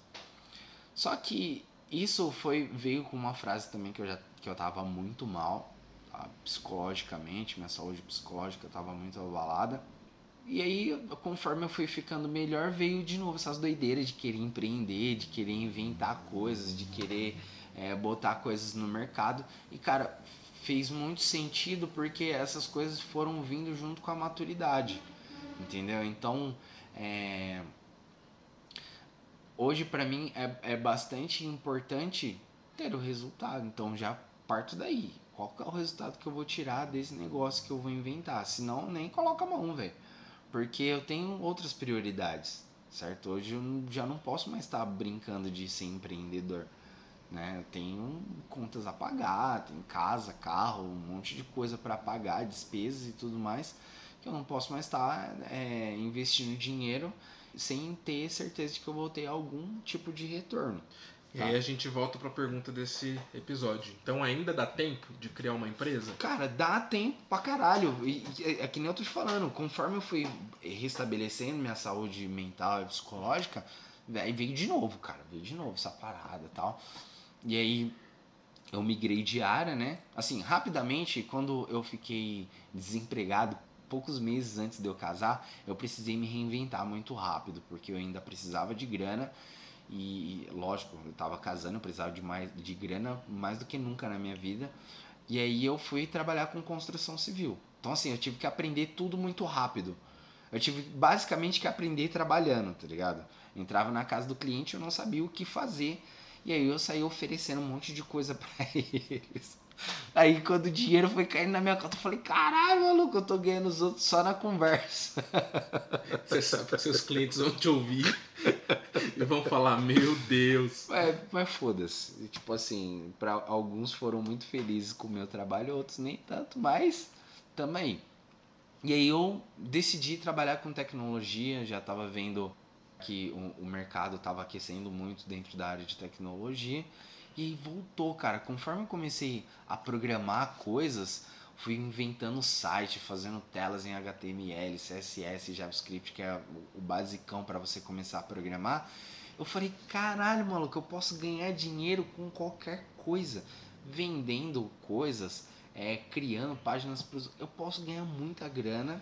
Só que isso foi veio com uma frase também que eu já que eu tava muito mal? Psicologicamente, minha saúde psicológica tava muito abalada. E aí, conforme eu fui ficando melhor, veio de novo essas doideiras de querer empreender, de querer inventar coisas, de querer é, botar coisas no mercado. E, cara, fez muito sentido porque essas coisas foram vindo junto com a maturidade, entendeu? Então, é, hoje para mim é, é bastante importante ter o resultado. Então, já parto daí. Qual que é o resultado que eu vou tirar desse negócio que eu vou inventar? Senão, nem coloca a mão, velho porque eu tenho outras prioridades, certo? Hoje eu já não posso mais estar brincando de ser empreendedor, né? Eu tenho contas a pagar, tem casa, carro, um monte de coisa para pagar, despesas e tudo mais, que eu não posso mais estar é, investindo dinheiro sem ter certeza de que eu vou ter algum tipo de retorno. E Tá. aí a gente volta pra pergunta desse episódio. Então ainda dá tempo de criar uma empresa? Cara, dá tempo pra caralho. E, e é, é que nem eu tô te falando, conforme eu fui restabelecendo minha saúde mental e psicológica, aí veio de novo, cara. Veio de novo essa parada e tal. E aí eu migrei de área, né? Assim, rapidamente, quando eu fiquei desempregado, poucos meses antes de eu casar, eu precisei me reinventar muito rápido, porque eu ainda precisava de grana. E lógico, eu tava casando, eu precisava de mais de grana mais do que nunca na minha vida. E aí eu fui trabalhar com construção civil. Então assim, eu tive que aprender tudo muito rápido. Eu tive basicamente que aprender trabalhando, tá ligado? Entrava na casa do cliente, eu não sabia o que fazer. E aí eu saí oferecendo um monte de coisa pra eles. Aí quando o dinheiro foi caindo na minha conta, eu falei, caralho, maluco, eu tô ganhando os outros só na conversa. Você sabe que seus clientes vão te ouvir e vão falar, meu Deus. É, mas foda-se. Tipo assim, para alguns foram muito felizes com o meu trabalho, outros nem tanto, mas também. E aí eu decidi trabalhar com tecnologia, já estava vendo que o, o mercado estava aquecendo muito dentro da área de tecnologia. E aí voltou, cara. Conforme eu comecei a programar coisas, fui inventando site, fazendo telas em HTML, CSS, JavaScript, que é o, basicão para você começar a programar. Eu falei, caralho, maluco, eu posso ganhar dinheiro com qualquer coisa. Vendendo coisas, é, criando páginas pros. Eu posso ganhar muita grana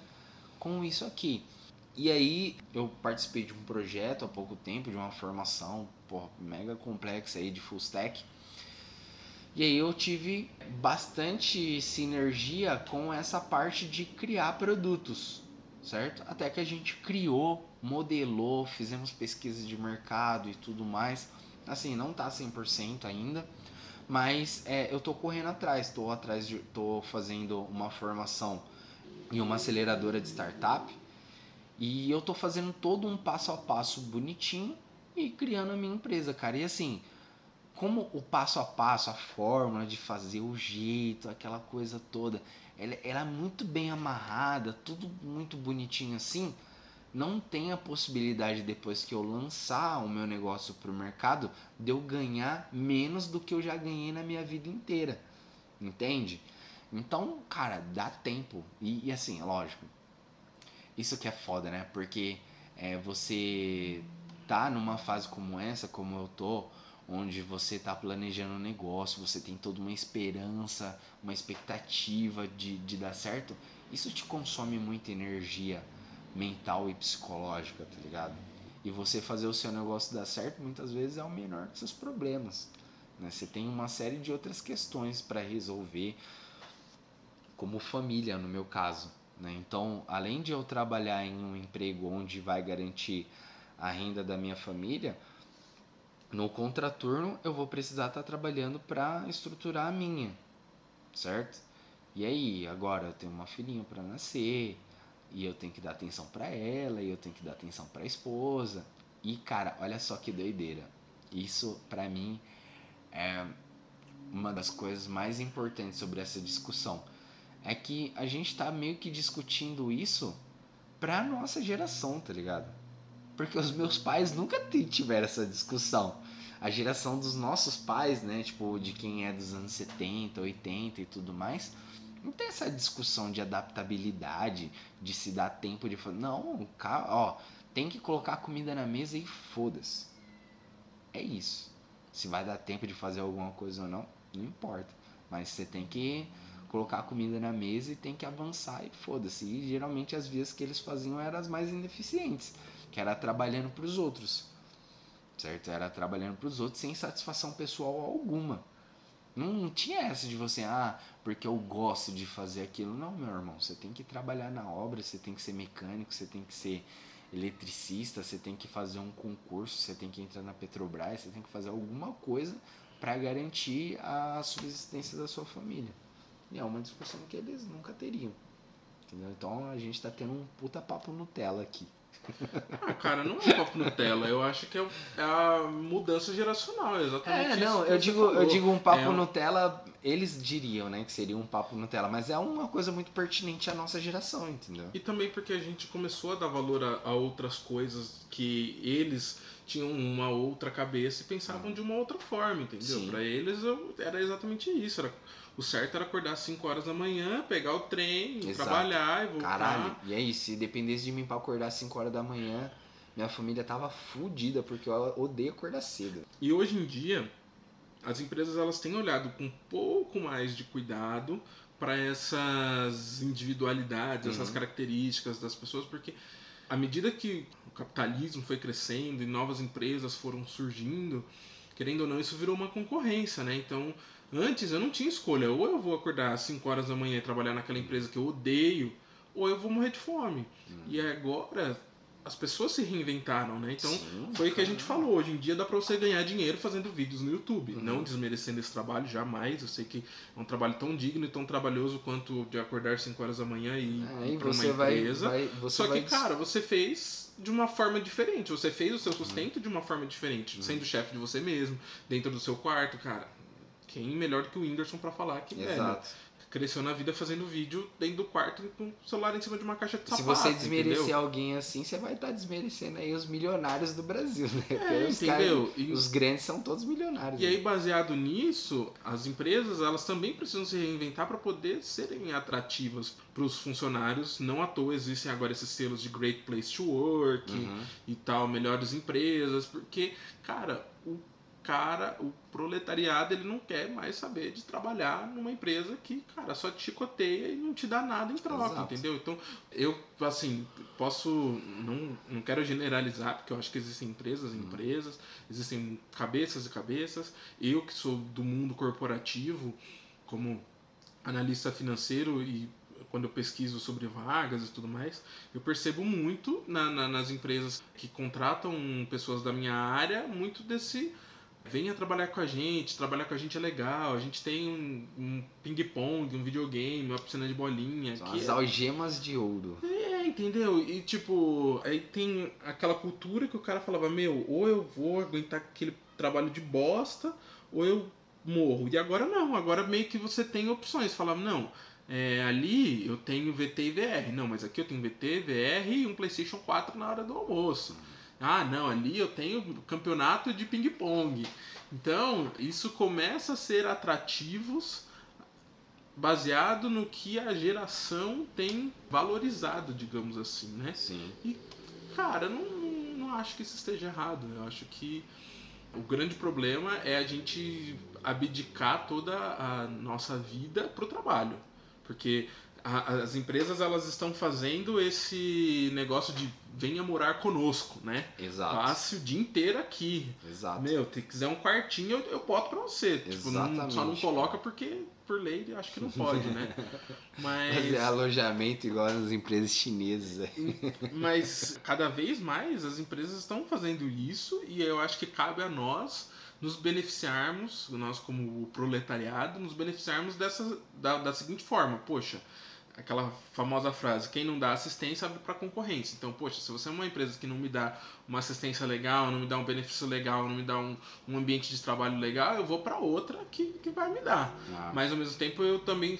com isso aqui. E aí eu participei de um projeto há pouco tempo, de uma formação porra, mega complexa aí de full stack. E aí eu tive bastante sinergia com essa parte de criar produtos, certo? Até que a gente criou, modelou, fizemos pesquisa de mercado e tudo mais. Assim, não tá 100% ainda, mas é, eu tô correndo atrás, tô atrás de, tô fazendo uma formação em uma aceleradora de startup e eu tô fazendo todo um passo a passo bonitinho e criando a minha empresa, cara. E assim, como o passo a passo, a fórmula de fazer o jeito, aquela coisa toda, ela, ela é muito bem amarrada, tudo muito bonitinho assim não tem a possibilidade depois que eu lançar o meu negócio para o mercado de eu ganhar menos do que eu já ganhei na minha vida inteira, entende? Então, cara, dá tempo e, e assim, é lógico, isso que é foda, né? Porque é, você tá numa fase como essa, como eu tô, onde você tá planejando um negócio, você tem toda uma esperança, uma expectativa de, de dar certo, isso te consome muita energia mental e psicológica, tá ligado? E você fazer o seu negócio dar certo muitas vezes é o menor dos seus problemas. Né? Você tem uma série de outras questões para resolver, como família, no meu caso. Né? Então, além de eu trabalhar em um emprego onde vai garantir a renda da minha família, no contraturno eu vou precisar estar tá trabalhando para estruturar a minha, certo? E aí, agora eu tenho uma filhinha para nascer, e eu tenho que dar atenção para ela, e eu tenho que dar atenção para a esposa. E cara, olha só que doideira. Isso para mim é uma das coisas mais importantes sobre essa discussão. É que a gente tá meio que discutindo isso pra nossa geração, tá ligado? Porque os meus pais nunca tiveram essa discussão. A geração dos nossos pais, né? Tipo, de quem é dos anos 70, 80 e tudo mais, não tem essa discussão de adaptabilidade, de se dar tempo de fazer. Não, ó, tem que colocar comida na mesa e foda-se. É isso. Se vai dar tempo de fazer alguma coisa ou não, não importa. Mas você tem que colocar a comida na mesa e tem que avançar e foda-se. E geralmente as vias que eles faziam eram as mais ineficientes, que era trabalhando para os outros. Certo? Era trabalhando para os outros sem satisfação pessoal alguma. Não tinha essa de você, ah, porque eu gosto de fazer aquilo. Não, meu irmão, você tem que trabalhar na obra, você tem que ser mecânico, você tem que ser eletricista, você tem que fazer um concurso, você tem que entrar na Petrobras, você tem que fazer alguma coisa para garantir a subsistência da sua família. E é uma discussão que eles nunca teriam. Entendeu? Então a gente está tendo um puta papo Nutella aqui. Ah, cara, não é papo Nutella. Eu acho que é, é a mudança geracional, exatamente. É, não, eu digo, eu digo um papo é Nutella, eles diriam, né, que seria um papo Nutella, mas é uma coisa muito pertinente à nossa geração, entendeu? E também porque a gente começou a dar valor a, a outras coisas que eles tinham uma outra cabeça e pensavam ah. de uma outra forma, entendeu? Para eles eu, era exatamente isso, era o certo era acordar às 5 horas da manhã, pegar o trem, Exato. trabalhar e voltar. Caralho, e aí, se dependesse de mim pra acordar às 5 horas da manhã, minha família tava fodida, porque eu odeio acordar cedo. E hoje em dia, as empresas elas têm olhado com um pouco mais de cuidado para essas individualidades, uhum. essas características das pessoas, porque à medida que o capitalismo foi crescendo e novas empresas foram surgindo, querendo ou não, isso virou uma concorrência, né? Então, Antes eu não tinha escolha. Ou eu vou acordar às 5 horas da manhã e trabalhar naquela empresa que eu odeio, ou eu vou morrer de fome. Hum. E agora as pessoas se reinventaram, né? Então Sim, foi o que a gente falou. Hoje em dia dá pra você ganhar dinheiro fazendo vídeos no YouTube. Uhum. Não desmerecendo esse trabalho, jamais. Eu sei que é um trabalho tão digno e tão trabalhoso quanto de acordar 5 horas da manhã e é, ir pra uma empresa. Vai, vai, Só que, cara, você fez de uma forma diferente. Você fez o seu sustento uhum. de uma forma diferente. Uhum. Sendo chefe de você mesmo, dentro do seu quarto, cara quem melhor do que o Whindersson para falar que Exato. cresceu na vida fazendo vídeo dentro do quarto com o celular em cima de uma caixa de sapato. Se você desmerecer entendeu? alguém assim, você vai estar tá desmerecendo aí os milionários do Brasil, né? É, os entendeu? Cara, e, os grandes são todos milionários. E né? aí, baseado nisso, as empresas elas também precisam se reinventar para poder serem atrativas para os funcionários. Não à toa existem agora esses selos de Great Place to Work uhum. e tal, melhores empresas, porque, cara, cara, o proletariado, ele não quer mais saber de trabalhar numa empresa que, cara, só te chicoteia e não te dá nada em troca, Exato. entendeu? Então, eu, assim, posso. Não, não quero generalizar, porque eu acho que existem empresas e uhum. empresas, existem cabeças e cabeças. Eu, que sou do mundo corporativo, como analista financeiro e quando eu pesquiso sobre vagas e tudo mais, eu percebo muito na, na, nas empresas que contratam pessoas da minha área, muito desse venha trabalhar com a gente, trabalhar com a gente é legal, a gente tem um, um ping-pong, um videogame, uma piscina de bolinha. São que as é- algemas de ouro. É, entendeu? E tipo, aí tem aquela cultura que o cara falava, meu, ou eu vou aguentar aquele trabalho de bosta, ou eu morro. E agora não, agora meio que você tem opções. Falava, não, é, ali eu tenho VT e VR. Não, mas aqui eu tenho VT, VR e um Playstation 4 na hora do almoço. Ah, não, ali eu tenho campeonato de ping-pong. Então, isso começa a ser atrativos baseado no que a geração tem valorizado, digamos assim, né? Sim. Cara, eu não, não acho que isso esteja errado. Eu acho que o grande problema é a gente abdicar toda a nossa vida pro trabalho. Porque a- as empresas elas estão fazendo esse negócio de venha morar conosco, né? Exato. Passe o dia inteiro aqui. Exato. Meu, se quiser um quartinho, eu, eu boto pra você. Tipo, não- Exatamente, só não coloca porque, por lei, eu acho que não pode, né? Mas, Fazer alojamento igual nas empresas chinesas. é. mas cada vez mais as empresas estão fazendo isso e eu acho que cabe a nós nos beneficiarmos, nós como proletariado, nos beneficiarmos dessa, da, da seguinte forma. Poxa, aquela famosa frase, quem não dá assistência abre para concorrência. Então, poxa, se você é uma empresa que não me dá uma assistência legal, não me dá um benefício legal, não me dá um, um ambiente de trabalho legal, eu vou para outra que, que vai me dar. Ah, Mas ao mesmo tempo eu também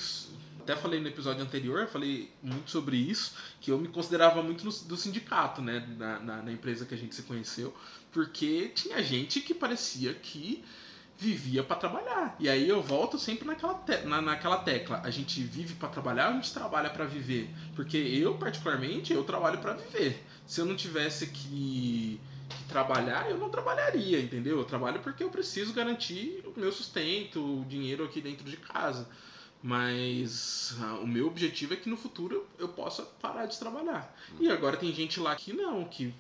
até falei no episódio anterior, eu falei muito sobre isso, que eu me considerava muito no- do sindicato, né, na, na, na empresa que a gente se conheceu, porque tinha gente que parecia que vivia para trabalhar. E aí eu volto sempre naquela, te- na, naquela tecla, a gente vive para trabalhar, a gente trabalha para viver, porque eu particularmente eu trabalho para viver. Se eu não tivesse que que trabalhar, eu não trabalharia, entendeu? Eu trabalho porque eu preciso garantir o meu sustento, o dinheiro aqui dentro de casa. Mas ah, o meu objetivo é que no futuro eu possa parar de trabalhar. E agora tem gente lá que não, que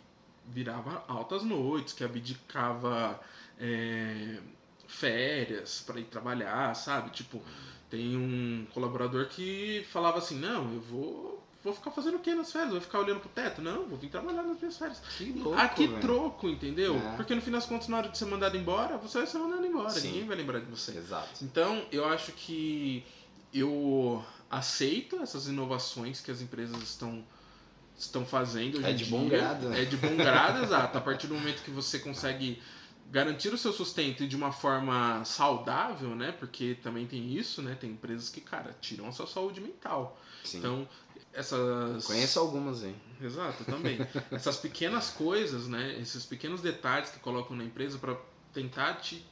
virava altas noites, que abdicava é, férias para ir trabalhar, sabe? Tipo, tem um colaborador que falava assim: não, eu vou, vou ficar fazendo o que nas férias? Vou ficar olhando pro teto? Não, vou vir trabalhar nas minhas férias. que louco, Aqui velho. troco, entendeu? É. Porque no fim das contas, na hora de ser mandado embora, você vai ser mandado embora. Sim. Ninguém vai lembrar de você. Exato. Então, eu acho que eu aceito essas inovações que as empresas estão estão fazendo hoje É de dia. bom grado? É de bom grado, exato. A partir do momento que você consegue garantir o seu sustento de uma forma saudável, né? Porque também tem isso, né? Tem empresas que, cara, tiram a sua saúde mental. Sim. Então, essas Conheço algumas, hein? Exato, também. Essas pequenas coisas, né? Esses pequenos detalhes que colocam na empresa para tentar te,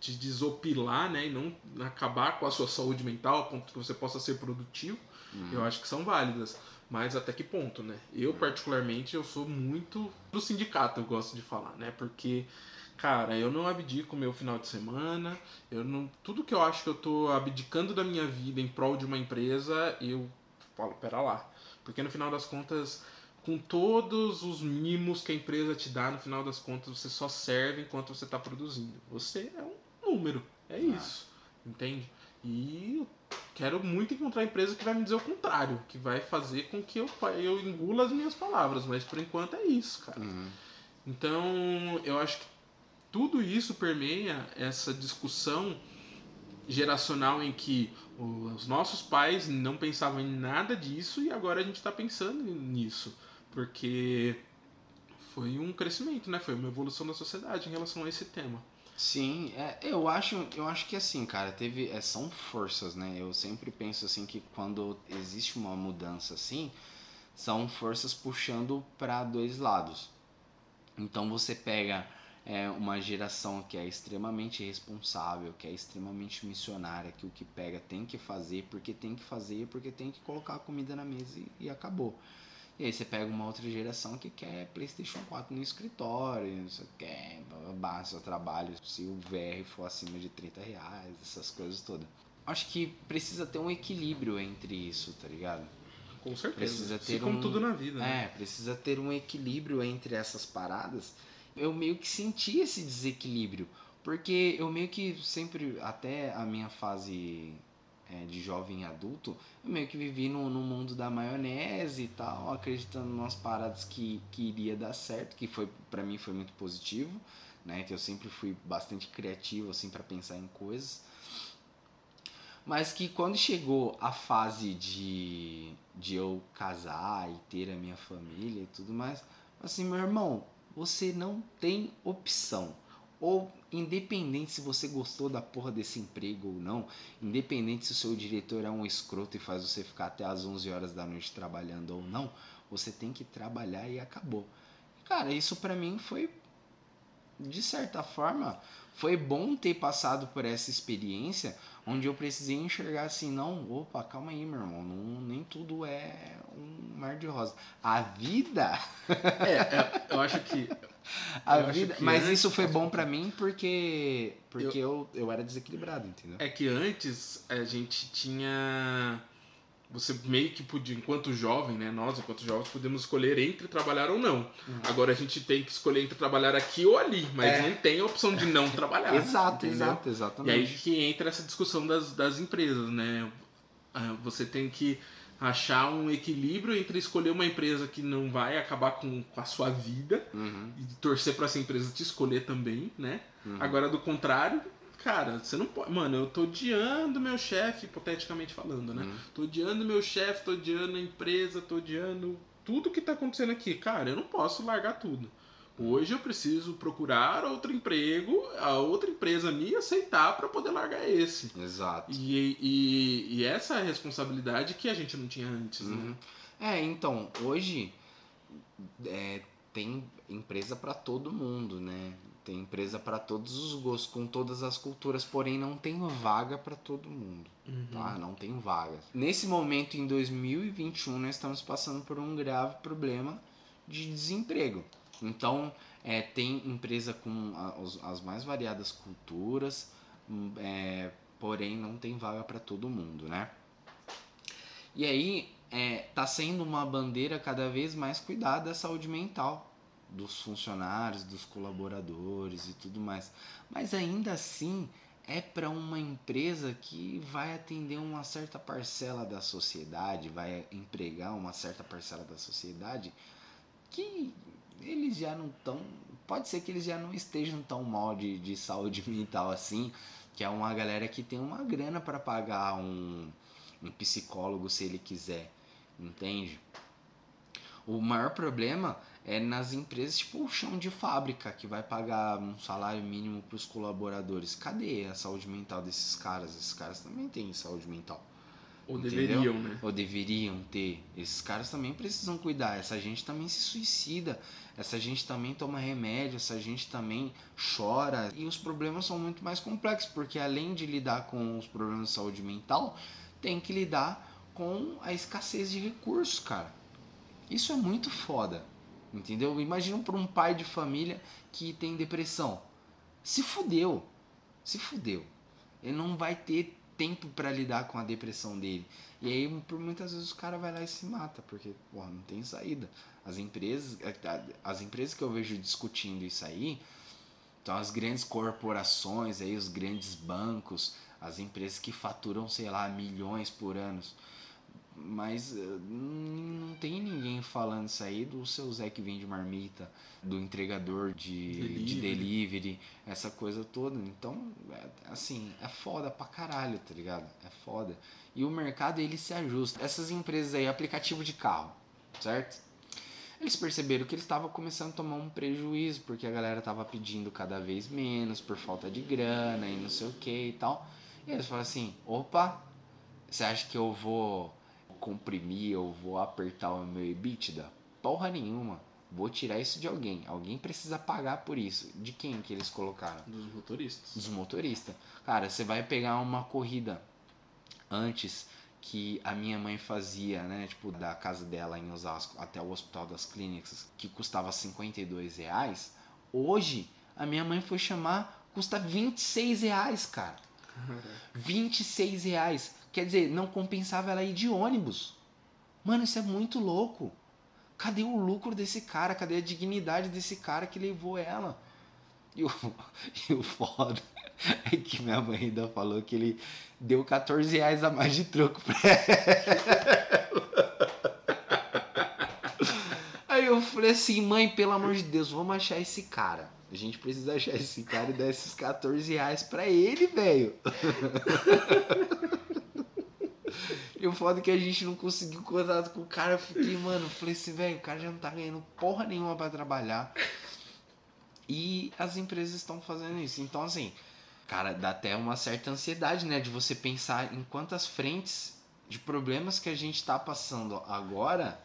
te desopilar, né? E não acabar com a sua saúde mental a ponto que você possa ser produtivo, Uhum. eu acho que são válidas. Mas até que ponto, né? Eu, particularmente, eu sou muito do sindicato, eu gosto de falar, né? Porque, cara, eu não abdico o meu final de semana, eu não... Tudo que eu acho que eu tô abdicando da minha vida em prol de uma empresa, eu falo, pera lá. Porque no final das contas, com todos os mimos que a empresa te dá, no final das contas, você só serve enquanto você está produzindo. Você é um número, é isso. Entende? E eu quero muito encontrar a empresa que vai me dizer o contrário, que vai fazer com que eu, eu engula as minhas palavras, mas por enquanto é isso, cara. Uhum. Então, eu acho que tudo isso permeia essa discussão geracional em que os nossos pais não pensavam em nada disso e agora a gente está pensando nisso, porque foi um crescimento, né? Foi uma evolução da sociedade em relação a esse tema. Sim, é, eu acho, eu acho que assim, cara, teve, é, são forças, né? Eu sempre penso assim que quando existe uma mudança assim, são forças puxando para dois lados. Então você pega é, uma geração que é extremamente responsável, que é extremamente missionária, que o que pega tem que fazer porque tem que fazer, porque tem que colocar a comida na mesa e, e acabou. E aí você pega uma outra geração que quer PlayStation 4 no escritório, você quer babá, seu trabalho, se o VR for acima de 30 reais, essas coisas todas. Acho que precisa ter um equilíbrio entre isso, tá ligado? Com certeza. Precisa ter como um- tudo na vida, né? É, precisa ter um equilíbrio entre essas paradas. Eu meio que senti esse desequilíbrio, porque eu meio que sempre, até a minha fase é, de jovem adulto, eu meio que vivi no, no mundo da maionese e tal, acreditando nas paradas que, que iria dar certo, que foi para mim foi muito positivo. né? Que eu sempre fui bastante criativo assim para pensar em coisas. Mas que quando chegou a fase de, de eu casar e ter a minha família e tudo mais, assim, meu irmão, você não tem opção. Ou independente se você gostou da porra desse emprego ou não, independente se o seu diretor é um escroto e faz você ficar até as 11 horas da noite trabalhando ou não, você tem que trabalhar e acabou. Cara, isso para mim foi de certa forma foi bom ter passado por essa experiência onde eu precisei enxergar assim, não, opa, calma aí, meu irmão, não, nem tudo é um mar de rosa. A vida. é, é, eu acho que. A eu vida, mas antes, isso foi bom para mim porque porque eu, eu, eu era desequilibrado, entendeu? É que antes a gente tinha você meio que podia, enquanto jovem, né? Nós, enquanto jovens, podemos escolher entre trabalhar ou não. Uhum. Agora a gente tem que escolher entre trabalhar aqui ou ali, mas é. não tem a opção de não trabalhar. exato, entendeu? exato, exatamente. E aí que entra essa discussão das, das empresas, né? Ah, você tem que achar um equilíbrio entre escolher uma empresa que não vai acabar com, com a sua vida uhum. e torcer para essa empresa te escolher também, né? Uhum. Agora, do contrário, cara, você não pode. Mano, eu tô odiando meu chefe, hipoteticamente falando, né? Uhum. Tô odiando meu chefe, tô odiando a empresa, tô odiando tudo que tá acontecendo aqui. Cara, eu não posso largar tudo. Hoje eu preciso procurar outro emprego, a outra empresa me aceitar para poder largar esse. Exato. E, e, e, essa é a responsabilidade que a gente não tinha antes, né? uhum. né? É, então, hoje é, tem empresa para todo mundo, né? Tem empresa para todos os gostos, com todas as culturas, porém não tem vaga para todo mundo, uhum. tá? Não tem vaga. Nesse momento, em 2021, nós estamos passando por um grave problema de desemprego. Então, é, tem empresa com as, as mais variadas culturas, hum, é, porém não tem vaga para todo mundo, né? E aí, é, tá sendo uma bandeira cada vez mais cuidada da saúde mental dos funcionários, dos colaboradores e tudo mais. Mas ainda assim é para uma empresa que vai atender uma certa parcela da sociedade, vai empregar uma certa parcela da sociedade que eles já não estão. Pode ser que eles já não estejam tão mal de, de saúde mental assim, que é uma galera que tem uma grana para pagar um, um psicólogo se ele quiser, entende? O maior problema é nas empresas tipo o chão de fábrica, que vai pagar um salário mínimo para os colaboradores. Cadê a saúde mental desses caras? Esses caras também têm saúde mental. Ou entendeu? deveriam, né? Ou deveriam ter. Esses caras também precisam cuidar. Essa gente também se suicida. Essa gente também toma remédio. Essa gente também chora. E os problemas são muito mais complexos, porque além de lidar com os problemas de saúde mental, tem que lidar com a escassez de recursos, cara. Isso é muito foda. Entendeu? Imagina para um pai de família que tem depressão. Se fudeu. Se fudeu. Ele não vai ter tempo para lidar com a depressão dele. E aí, por muitas vezes, o cara vai lá e se mata, porque porra, não tem saída. As empresas, as empresas que eu vejo discutindo isso aí, então as grandes corporações, aí, os grandes bancos, as empresas que faturam, sei lá, milhões por ano mas eh, não tem ninguém falando isso aí do seu Zé que vende marmita, do entregador de delivery, de delivery essa coisa toda. Então, é, assim, é foda pra caralho, tá ligado? É foda. E o mercado ele se ajusta. Essas empresas aí, aplicativo de carro, certo? Eles perceberam que eles estavam começando a tomar um prejuízo, porque a galera tava pedindo cada vez menos por falta de grana e não sei o que e tal. E eles falaram assim: opa, você acha que eu vou comprimir, eu vou apertar o meu EBITDA? Porra nenhuma. Vou tirar isso de alguém. Alguém precisa pagar por isso. De quem que eles colocaram? Dos motoristas. Dos motoristas. Cara, você vai pegar uma corrida antes que a minha mãe fazia, né? Tipo, da casa dela em Osasco até o Hospital das Clínicas, que custava 52 reais. Hoje, a minha mãe foi chamar, custa 26 reais, cara. 26 reais. Quer dizer, não compensava ela ir de ônibus. Mano, isso é muito louco. Cadê o lucro desse cara? Cadê a dignidade desse cara que levou ela? E o, e o foda é que minha mãe ainda falou que ele deu 14 reais a mais de troco pra ela. Aí eu falei assim, mãe, pelo amor de Deus, vamos achar esse cara. a gente precisa achar esse cara e dar esses 14 reais pra ele, velho. E o foda é que a gente não conseguiu contato com o cara. Eu fiquei, mano, falei assim, velho, o cara já não tá ganhando porra nenhuma pra trabalhar. E as empresas estão fazendo isso. Então, assim, cara, dá até uma certa ansiedade, né? De você pensar em quantas frentes de problemas que a gente tá passando agora.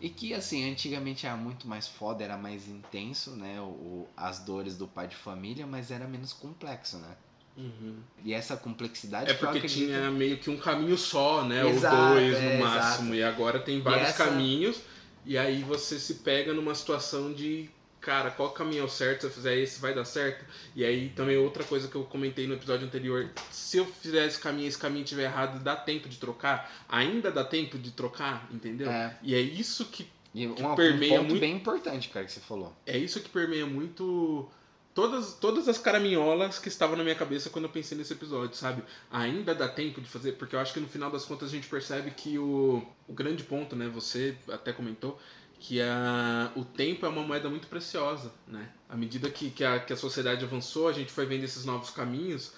E que, assim, antigamente era muito mais foda, era mais intenso, né? O, as dores do pai de família, mas era menos complexo, né? Uhum. E essa complexidade É porque acredito- tinha meio que um caminho só, né? Exato, Ou dois é, no máximo. exato. E agora tem vários essa- caminhos. E aí você se pega numa situação de, cara, qual caminho é o certo? Se eu fizer esse, vai dar certo? E aí também outra coisa que eu comentei no episódio anterior. Se eu fizer esse caminho e esse caminho estiver errado, dá tempo de trocar? Ainda dá tempo de trocar, entendeu? É. E é isso que E que um, um permeia ponto muito- bem importante, cara, que você falou. é isso que permeia muito todas, todas as caraminholas que estavam na minha cabeça quando eu pensei nesse episódio, sabe? Ainda dá tempo de fazer, porque eu acho que no final das contas a gente percebe que o, o grande ponto, né? Você até comentou que a, o tempo é uma moeda muito preciosa, né? À medida que, que, a, que a sociedade avançou, a gente foi vendo esses novos caminhos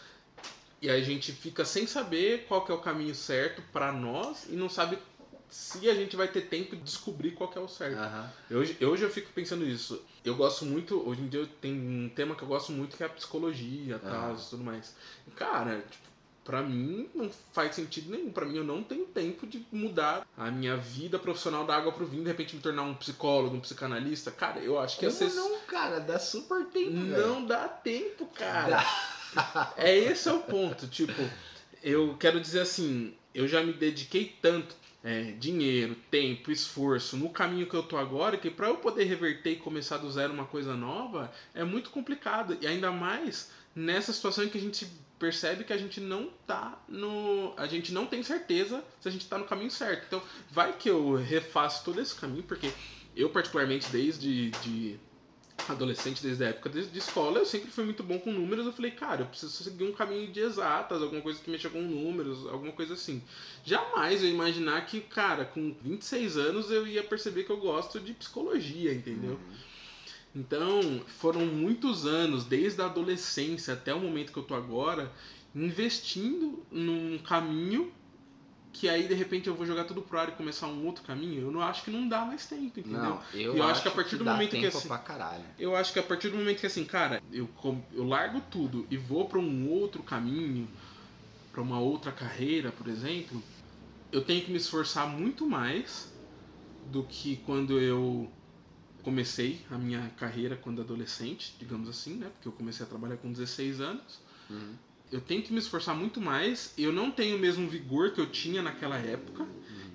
e a gente fica sem saber qual que é o caminho certo para nós e não sabe se a gente vai ter tempo de descobrir qual que é o certo. Hoje, hoje eu fico pensando nisso. Eu gosto muito, hoje em dia tem um tema que eu gosto muito que é a psicologia, tal, e tudo mais. Cara, tipo, pra mim não faz sentido nenhum. Pra mim eu não tenho tempo de mudar a minha vida profissional da água pro vinho, de repente me tornar um psicólogo, um psicanalista. Cara, eu acho que Como ser. não, cara? Dá super tempo, velho. Não dá tempo, cara. É esse é o ponto. Tipo, eu quero dizer assim, eu já me dediquei tanto, é, dinheiro, tempo, esforço no caminho que eu tô agora, que para eu poder reverter e começar do zero uma coisa nova é muito complicado. E ainda mais nessa situação em que a gente percebe que a gente não tá no. A gente não tem certeza se a gente tá no caminho certo. Então, vai que eu refaço todo esse caminho, porque eu, particularmente, desde de adolescente, desde a época de, escola, eu sempre fui muito bom com números. Eu falei, cara, eu preciso seguir um caminho de exatas, alguma coisa que mexa com números, alguma coisa assim. Jamais eu imaginar que, cara, com 26 anos eu ia perceber que eu gosto de psicologia, entendeu? Então, foram muitos anos, desde a adolescência até o momento que eu tô agora, investindo num caminho que aí de repente eu vou jogar tudo pro ar e começar um outro caminho. Eu não acho que não dá mais tempo, entendeu? Não, eu, E eu acho acho que a partir do momento que assim-. Eu acho que a partir do momento que assim, cara, eu, eu largo tudo e vou para um outro caminho, para uma outra carreira, por exemplo, eu tenho que me esforçar muito mais do que quando eu comecei a minha carreira quando adolescente, digamos assim, né? Porque eu comecei a trabalhar com 16 anos. Uhum. Eu tenho que me esforçar muito mais. Eu não tenho o mesmo vigor que eu tinha naquela época.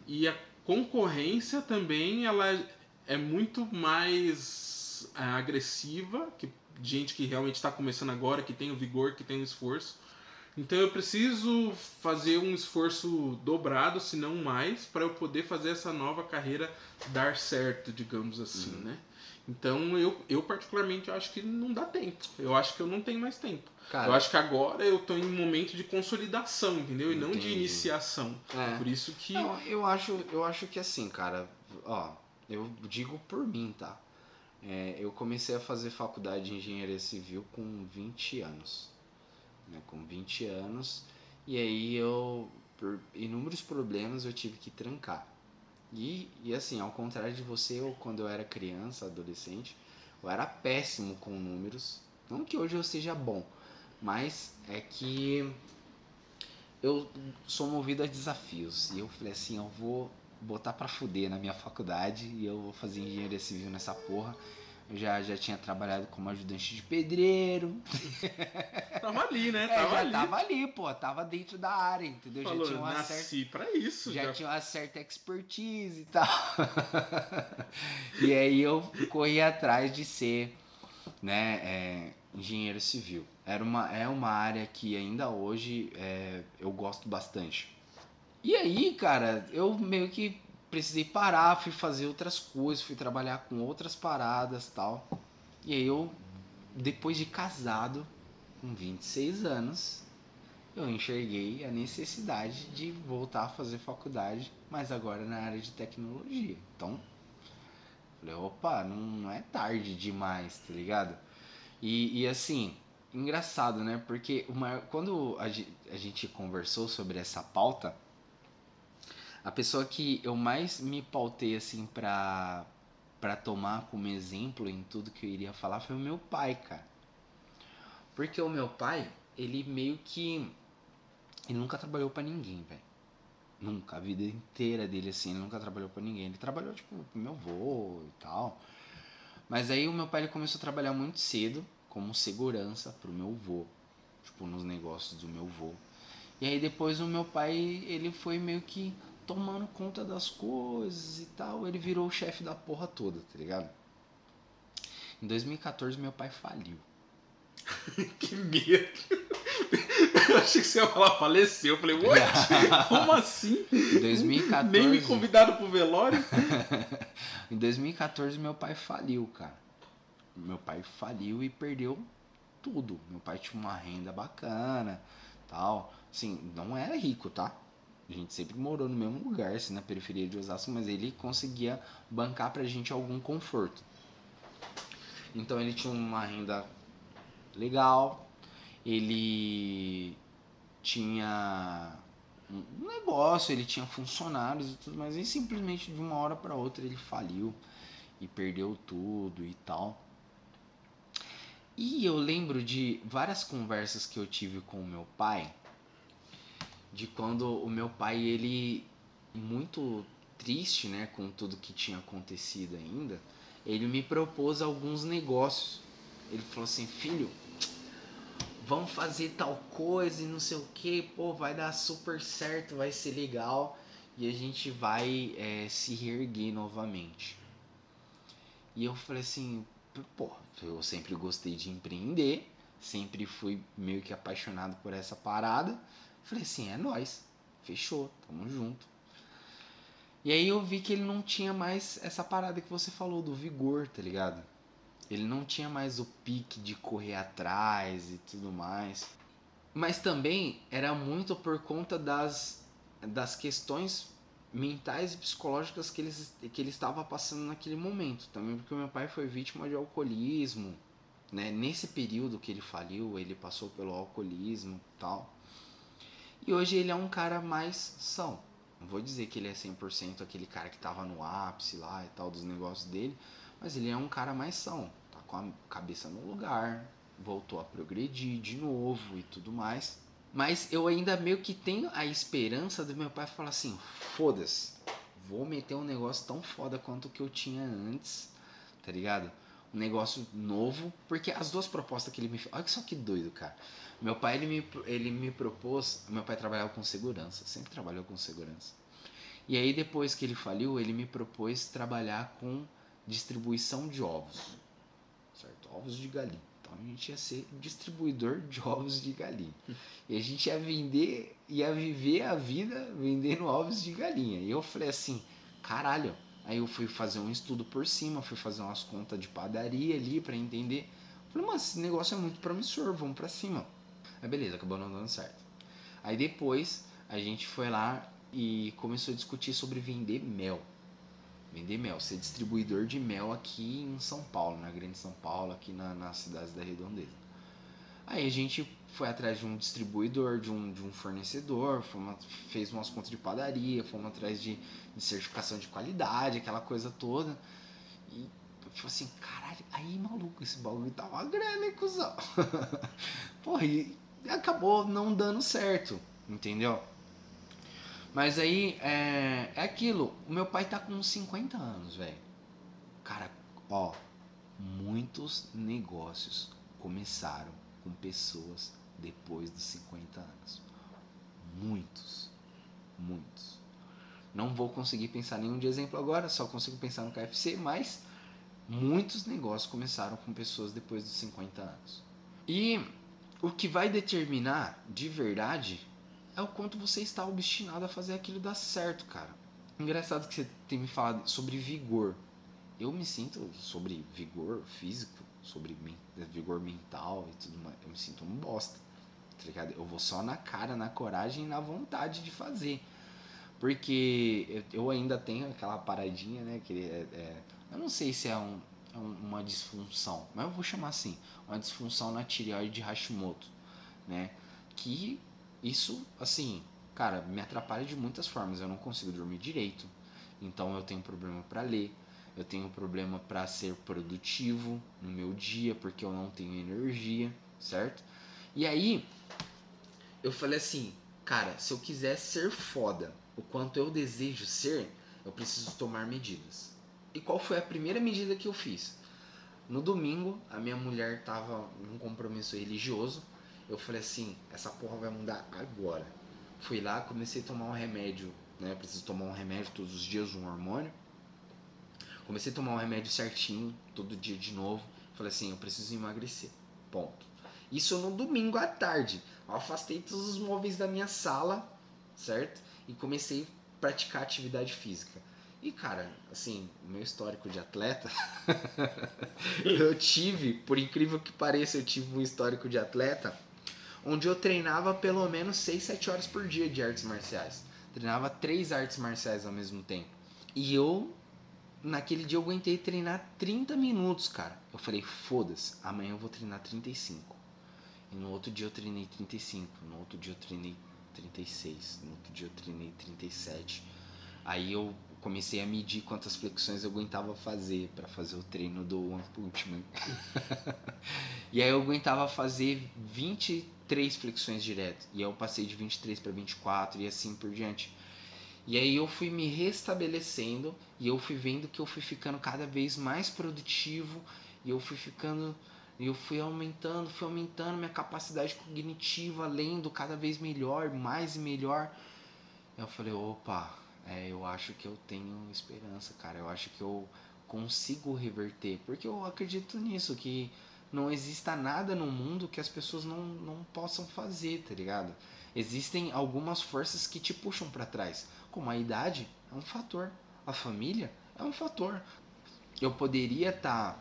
E a concorrência também ela é muito mais é, agressiva que gente que realmente está começando agora, que tem o vigor, que tem o esforço. Então eu preciso fazer um esforço dobrado, se não mais, para eu poder fazer essa nova carreira dar certo, digamos assim, né? Então eu, eu particularmente acho que não dá tempo. Eu acho que eu não tenho mais tempo. Cara, eu acho que agora eu tô em um momento de consolidação, entendeu? E não de iniciação. é. Por isso que. Não, eu acho, eu acho que assim, cara, ó, eu digo por mim, tá? É, eu comecei a fazer faculdade de engenharia civil com 20 anos. Né, com 20 anos. E aí eu, por inúmeros problemas, eu tive que trancar. E, e assim, ao contrário de você, eu, quando eu era criança, adolescente, eu era péssimo com números. Não que hoje eu seja bom, mas é que eu sou movido a desafios. E eu falei assim, eu vou botar pra fuder na minha faculdade e eu vou fazer engenharia civil nessa porra. Eu já, já tinha trabalhado como ajudante de pedreiro. Tava ali, né? É, Tava já ali. tava ali, pô. Tava dentro da área, entendeu? Falou, já tinha uma certa nasci pra isso. já, Já, tinha uma certa expertise e tal. e aí eu corri atrás de ser né, é, engenheiro civil. Era uma, é uma área que ainda hoje é, eu gosto bastante. E aí, cara, eu meio que precisei parar, fui fazer outras coisas, fui trabalhar com outras paradas tal. E aí eu, depois de casado, com 26 anos, eu enxerguei a necessidade de voltar a fazer faculdade, mas agora na área de tecnologia. Então, falei, opa, não, não é tarde demais, tá ligado? E, e assim, engraçado, né? Porque uma, quando a, a gente conversou sobre essa pauta, a pessoa que eu mais me pautei assim pra, pra tomar como exemplo em tudo que eu iria falar foi o meu pai, cara. Porque o meu pai, ele meio que. Ele nunca trabalhou para ninguém, velho. Nunca, a vida inteira dele assim, ele nunca trabalhou para ninguém. Ele trabalhou, tipo, pro meu avô e tal. Mas aí o meu pai ele começou a trabalhar muito cedo como segurança pro meu avô, tipo, nos negócios do meu avô. E aí depois o meu pai, ele foi meio que tomando conta das coisas e tal, ele virou o chefe da porra toda, tá ligado? Em 2014 meu pai faliu. que medo. Eu achei que você ia falar faleceu. Eu falei, ué, como assim? Em 2014. Nem me convidaram pro velório? em 2014 meu pai faliu, cara. Meu pai faliu e perdeu tudo. Meu pai tinha uma renda bacana, tal. Assim, não era rico, tá? A gente sempre morou no mesmo lugar, assim, na periferia de Osasco, mas ele conseguia bancar pra gente algum conforto. Então ele tinha uma renda legal, ele tinha um negócio, ele tinha funcionários e tudo, mas aí simplesmente de uma hora para outra ele faliu e perdeu tudo e tal. E eu lembro de várias conversas que eu tive com meu pai, de quando o meu pai ele muito triste, né, com tudo que tinha acontecido ainda, ele me propôs alguns negócios. Ele falou assim: "Filho, vamos fazer tal coisa e não sei o que, pô, vai dar super certo, vai ser legal e a gente vai é, se reerguer novamente. E eu falei assim, pô, eu sempre gostei de empreender, sempre fui meio que apaixonado por essa parada. Falei assim, é nós, fechou, tamo junto. E aí eu vi que ele não tinha mais essa parada que você falou do vigor, tá ligado? Ele não tinha mais o pique de correr atrás e tudo mais. Mas também era muito por conta das, das questões mentais e psicológicas que ele, que ele estava passando naquele momento. Também porque meu pai foi vítima de alcoolismo. Né? Nesse período que ele faliu, ele passou pelo alcoolismo e tal. E hoje ele é um cara mais são. Não vou dizer que ele é 100% aquele cara que estava no ápice lá e tal dos negócios dele, mas ele é um cara mais são, tá com a cabeça no lugar, voltou a progredir de novo e tudo mais. Mas eu ainda meio que tenho a esperança do meu pai falar assim: foda-se, vou meter um negócio tão foda quanto o que eu tinha antes, tá ligado? Um negócio novo, porque as duas propostas que ele me fez. Olha só que doido, cara. Meu pai, ele me, ele me propôs. Meu pai trabalhava com segurança, sempre trabalhou com segurança. E aí, depois que ele faliu, ele me propôs trabalhar com distribuição de ovos. Certo? Ovos de galinha. Então a gente ia ser distribuidor de ovos de galinha. E a gente ia vender, ia viver a vida vendendo ovos de galinha. E eu falei assim, caralho. Aí eu fui fazer um estudo por cima, fui fazer umas contas de padaria ali para entender. Falei, mas esse negócio é muito promissor, vamos para cima. Aí beleza, acabou não dando certo. Aí depois a gente foi lá e começou a discutir sobre vender mel. Vender mel, ser distribuidor de mel aqui em São Paulo, na Grande São Paulo, aqui na, nas cidades da Redondeza. Aí a gente foi atrás de um distribuidor, de um, de um fornecedor, fomos, fez umas contas de padaria, fomos atrás de, de certificação de qualidade, aquela coisa toda. E eu falei assim, caralho, aí maluco, esse bagulho tá uma grana, hein, cuzão? Porra, e acabou não dando certo, entendeu? Mas aí é, é aquilo. O meu pai tá com 50 anos, velho. Cara, ó, muitos negócios começaram com pessoas depois dos 50 anos. Muitos. Muitos. Não vou conseguir pensar nenhum de exemplo agora, só consigo pensar no KFC, mas muitos negócios começaram com pessoas depois dos 50 anos. E o que vai determinar de verdade é o quanto você está obstinado a fazer aquilo dar certo, cara. Engraçado que você tem me falado sobre vigor. Eu me sinto sobre vigor físico, sobre vigor mental e tudo mais. Eu me sinto um bosta, tá ligado? Eu vou só na cara, na coragem e na vontade de fazer. Porque eu ainda tenho aquela paradinha, né? Que é, é, eu não sei se é é um, uma disfunção, mas eu vou chamar assim, uma disfunção na tireoide de Hashimoto, né? Que isso, assim, cara, me atrapalha de muitas formas. Eu não consigo dormir direito, então eu tenho problema para ler, eu tenho problema para ser produtivo no meu dia porque eu não tenho energia, certo? E aí eu falei assim, cara, se eu quiser ser foda, o quanto eu desejo ser, eu preciso tomar medidas. E qual foi a primeira medida que eu fiz? No domingo, a minha mulher tava num compromisso religioso. Eu falei assim, essa porra vai mudar agora. Fui lá, comecei a tomar um remédio, né? Eu preciso tomar um remédio todos os dias, um hormônio. Comecei a tomar um remédio certinho, todo dia de novo. Falei assim, eu preciso emagrecer. Ponto. Isso no domingo à tarde. Afastei todos os móveis da minha sala, certo? E comecei a praticar atividade física. E cara, assim, o meu histórico de atleta, eu tive, por incrível que pareça, eu tive um histórico de atleta onde eu treinava pelo menos 6, 7 horas por dia de artes marciais. Treinava três artes marciais ao mesmo tempo. E eu, naquele dia, eu aguentei treinar 30 minutos, cara. Eu falei, foda-se, amanhã eu vou treinar 35. E no outro dia eu treinei 35. No outro dia eu treinei 36. No outro dia eu treinei 37. Aí eu comecei a medir quantas flexões eu aguentava fazer para fazer o treino do One Punch Man. e aí eu aguentava fazer 23 flexões direto. E aí eu passei de 23 para 24 e assim por diante. E aí eu fui me restabelecendo e eu fui vendo que eu fui ficando cada vez mais produtivo e eu fui ficando e eu fui aumentando, fui aumentando minha capacidade cognitiva, lendo cada vez melhor, mais e melhor. Eu falei, opa, é, eu acho que eu tenho esperança, cara. Eu acho que eu consigo reverter. Porque eu acredito nisso, que não exista nada no mundo que as pessoas não, não possam fazer, tá ligado? Existem algumas forças que te puxam para trás, como a idade é um fator, a família é um fator. Eu poderia estar tá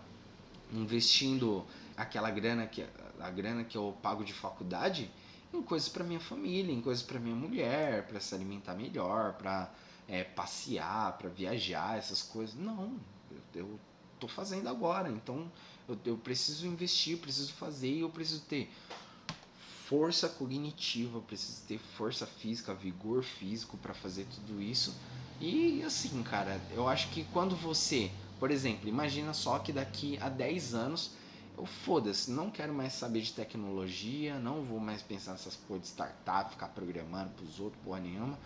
investindo aquela grana que a grana que eu pago de faculdade em coisas para minha família, em coisas para minha mulher, para se alimentar melhor, para é, passear, para viajar, essas coisas. Não, eu, eu tô fazendo agora. Então eu, eu preciso investir, preciso fazer e eu preciso ter força cognitiva, preciso ter força física, vigor físico para fazer tudo isso. E assim, cara, eu acho que quando você, por exemplo, imagina só que daqui a 10 anos eu foda-se, não quero mais saber de tecnologia, não vou mais pensar nessas porra de startup, ficar programando pros outros, porra nenhuma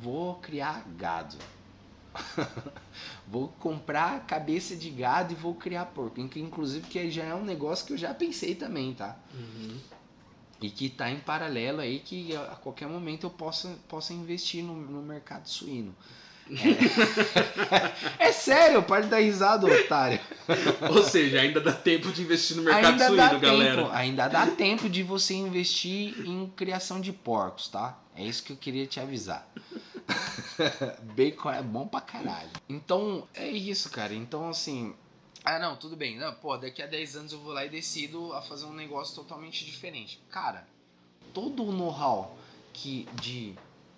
vou criar gado. vou comprar cabeça de gado e vou criar porco. Inclusive que já é um negócio que eu já pensei também, tá? Uhum. E que tá em paralelo aí que a qualquer momento eu possa, possa investir no, no mercado suíno. É, é sério, pode dar risada, otário. Ou seja, ainda dá tempo de investir no mercado ainda suíno, galera. Tempo, ainda dá tempo de você investir em criação de porcos, tá? É isso que eu queria te avisar. Bacon é bom pra caralho. Então, é isso, cara. Então, assim. Ah, não, tudo bem. Não, pô, daqui a 10 anos eu vou lá e decido a fazer um negócio totalmente diferente. Cara, todo o know-how que de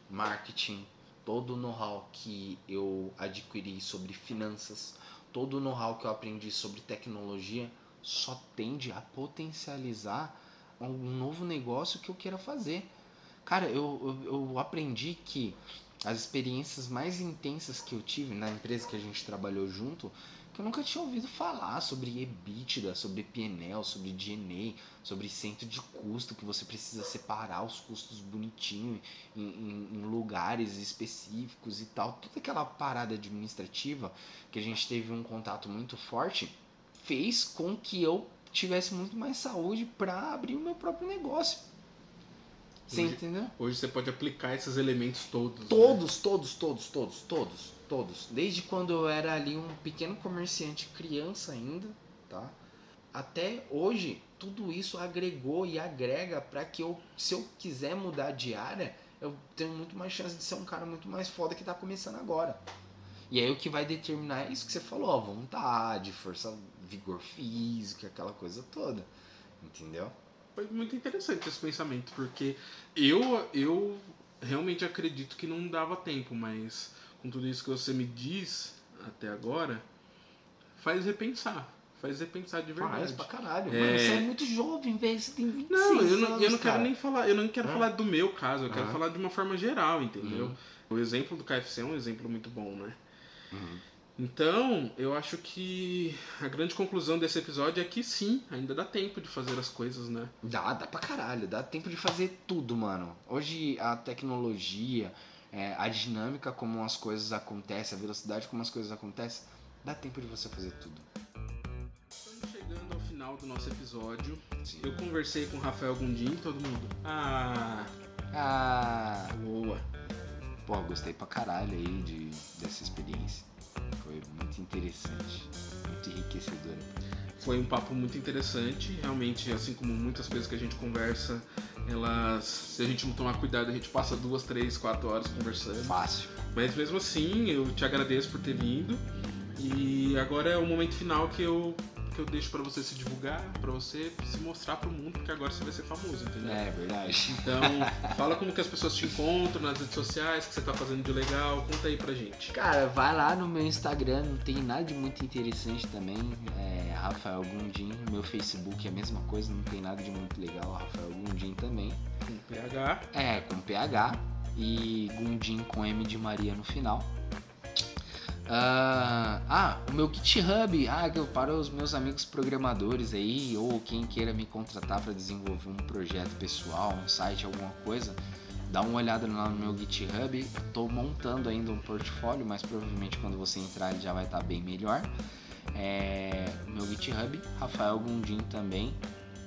marketing, todo o know-how que eu adquiri sobre finanças, todo o know-how que eu aprendi sobre tecnologia só tende a potencializar um novo negócio que eu queira fazer. Cara, eu, eu, eu aprendi que as experiências mais intensas que eu tive na empresa que a gente trabalhou junto, eu nunca tinha ouvido falar sobre EBITDA, sobre PNL, sobre DNA, sobre centro de custo, que você precisa separar os custos bonitinho em, em, em, lugares específicos e tal. Toda aquela parada administrativa que a gente teve um contato muito forte fez com que eu tivesse muito mais saúde para abrir o meu próprio negócio. Você hoje, entendeu? Hoje você pode aplicar esses elementos todos. Todos, né? todos, todos, todos, todos, todos. Desde quando eu era ali um pequeno comerciante, criança ainda, tá? Até hoje, tudo isso agregou e agrega para que eu, se eu quiser mudar de área, eu tenho muito mais chance de ser um cara muito mais foda que tá começando agora. E aí o que vai determinar é isso que você falou, ó, vontade, força, vigor físico, aquela coisa toda. Entendeu? foi muito interessante esse pensamento, porque eu, eu realmente acredito que não dava tempo, mas com tudo isso que você me diz até agora, faz repensar. faz repensar de verdade. Faz pra caralho. É. Mano, você é muito jovem, velho. Você tem 26 Não, eu não, anos, eu não quero cara. nem falar, eu não quero Ah. falar do meu caso, eu quero Ah. falar de uma forma geral, entendeu? Uhum. O exemplo do KFC é um exemplo muito bom, né? Uhum. Então, eu acho que a grande conclusão desse episódio é que sim, ainda dá tempo de fazer as coisas, né? Dá, dá pra caralho. Dá tempo de fazer tudo, mano. Hoje a tecnologia, é, a dinâmica como as coisas acontecem, a velocidade como as coisas acontecem, dá tempo de você fazer tudo. Estamos chegando ao final do nosso episódio. Sim. Eu conversei com o Rafael Gundim, todo mundo. Ah, Ah, boa. pô, gostei pra caralho aí de, dessa experiência. Foi muito interessante, muito enriquecedora. Foi um papo muito interessante, realmente, assim como muitas coisas que a gente conversa, elas, se a gente não tomar cuidado, a gente passa duas, três, quatro horas conversando. Fácil. Mas mesmo assim, eu te agradeço por ter vindo. E agora é o momento final que eu, que eu deixo pra você se divulgar, pra você se mostrar pro mundo, porque agora você vai ser famoso, entendeu? É verdade. Então, fala como que as pessoas te encontram nas redes sociais, o que você tá fazendo de legal, conta aí pra gente. Cara, vai lá no meu Instagram, não tem nada de muito interessante também. É Rafael Gundim. Meu Facebook é a mesma coisa, não tem nada de muito legal. Rafael Gundim também. Com PH. É, com PH e Gundim com M de Maria no final. Ah, ah, o meu GitHub, ah, para os meus amigos programadores aí, ou quem queira me contratar para desenvolver um projeto pessoal, um site, alguma coisa, dá uma olhada lá no meu GitHub. Estou montando ainda um portfólio, mas provavelmente quando você entrar ele já vai estar bem melhor. É, meu GitHub, Rafael Gundim também,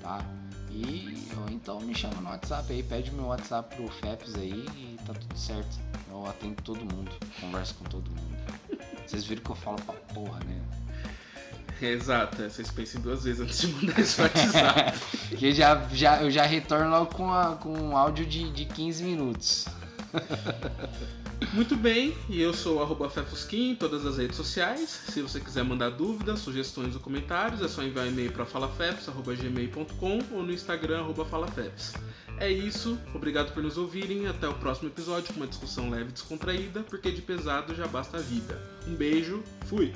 tá? E ou então me chama no WhatsApp aí, pede meu WhatsApp pro FEPS aí e tá tudo certo. Eu atendo todo mundo, converso com todo mundo. Vocês viram que eu falo pra porra, né? Exato, é, vocês pensem duas vezes antes de mandar esse WhatsApp. Que já, já, eu já retorno logo com, a, com um áudio de, de 15 minutos. Muito bem, e eu sou arroba Fefusquim em todas as redes sociais. Se você quiser mandar dúvidas, sugestões ou comentários, é só enviar um e-mail para falafeps.gmail.com ou no Instagram, arroba falafeps. É isso, obrigado por nos ouvirem, até o próximo episódio com uma discussão leve e descontraída, porque de pesado já basta a vida. Um beijo, fui!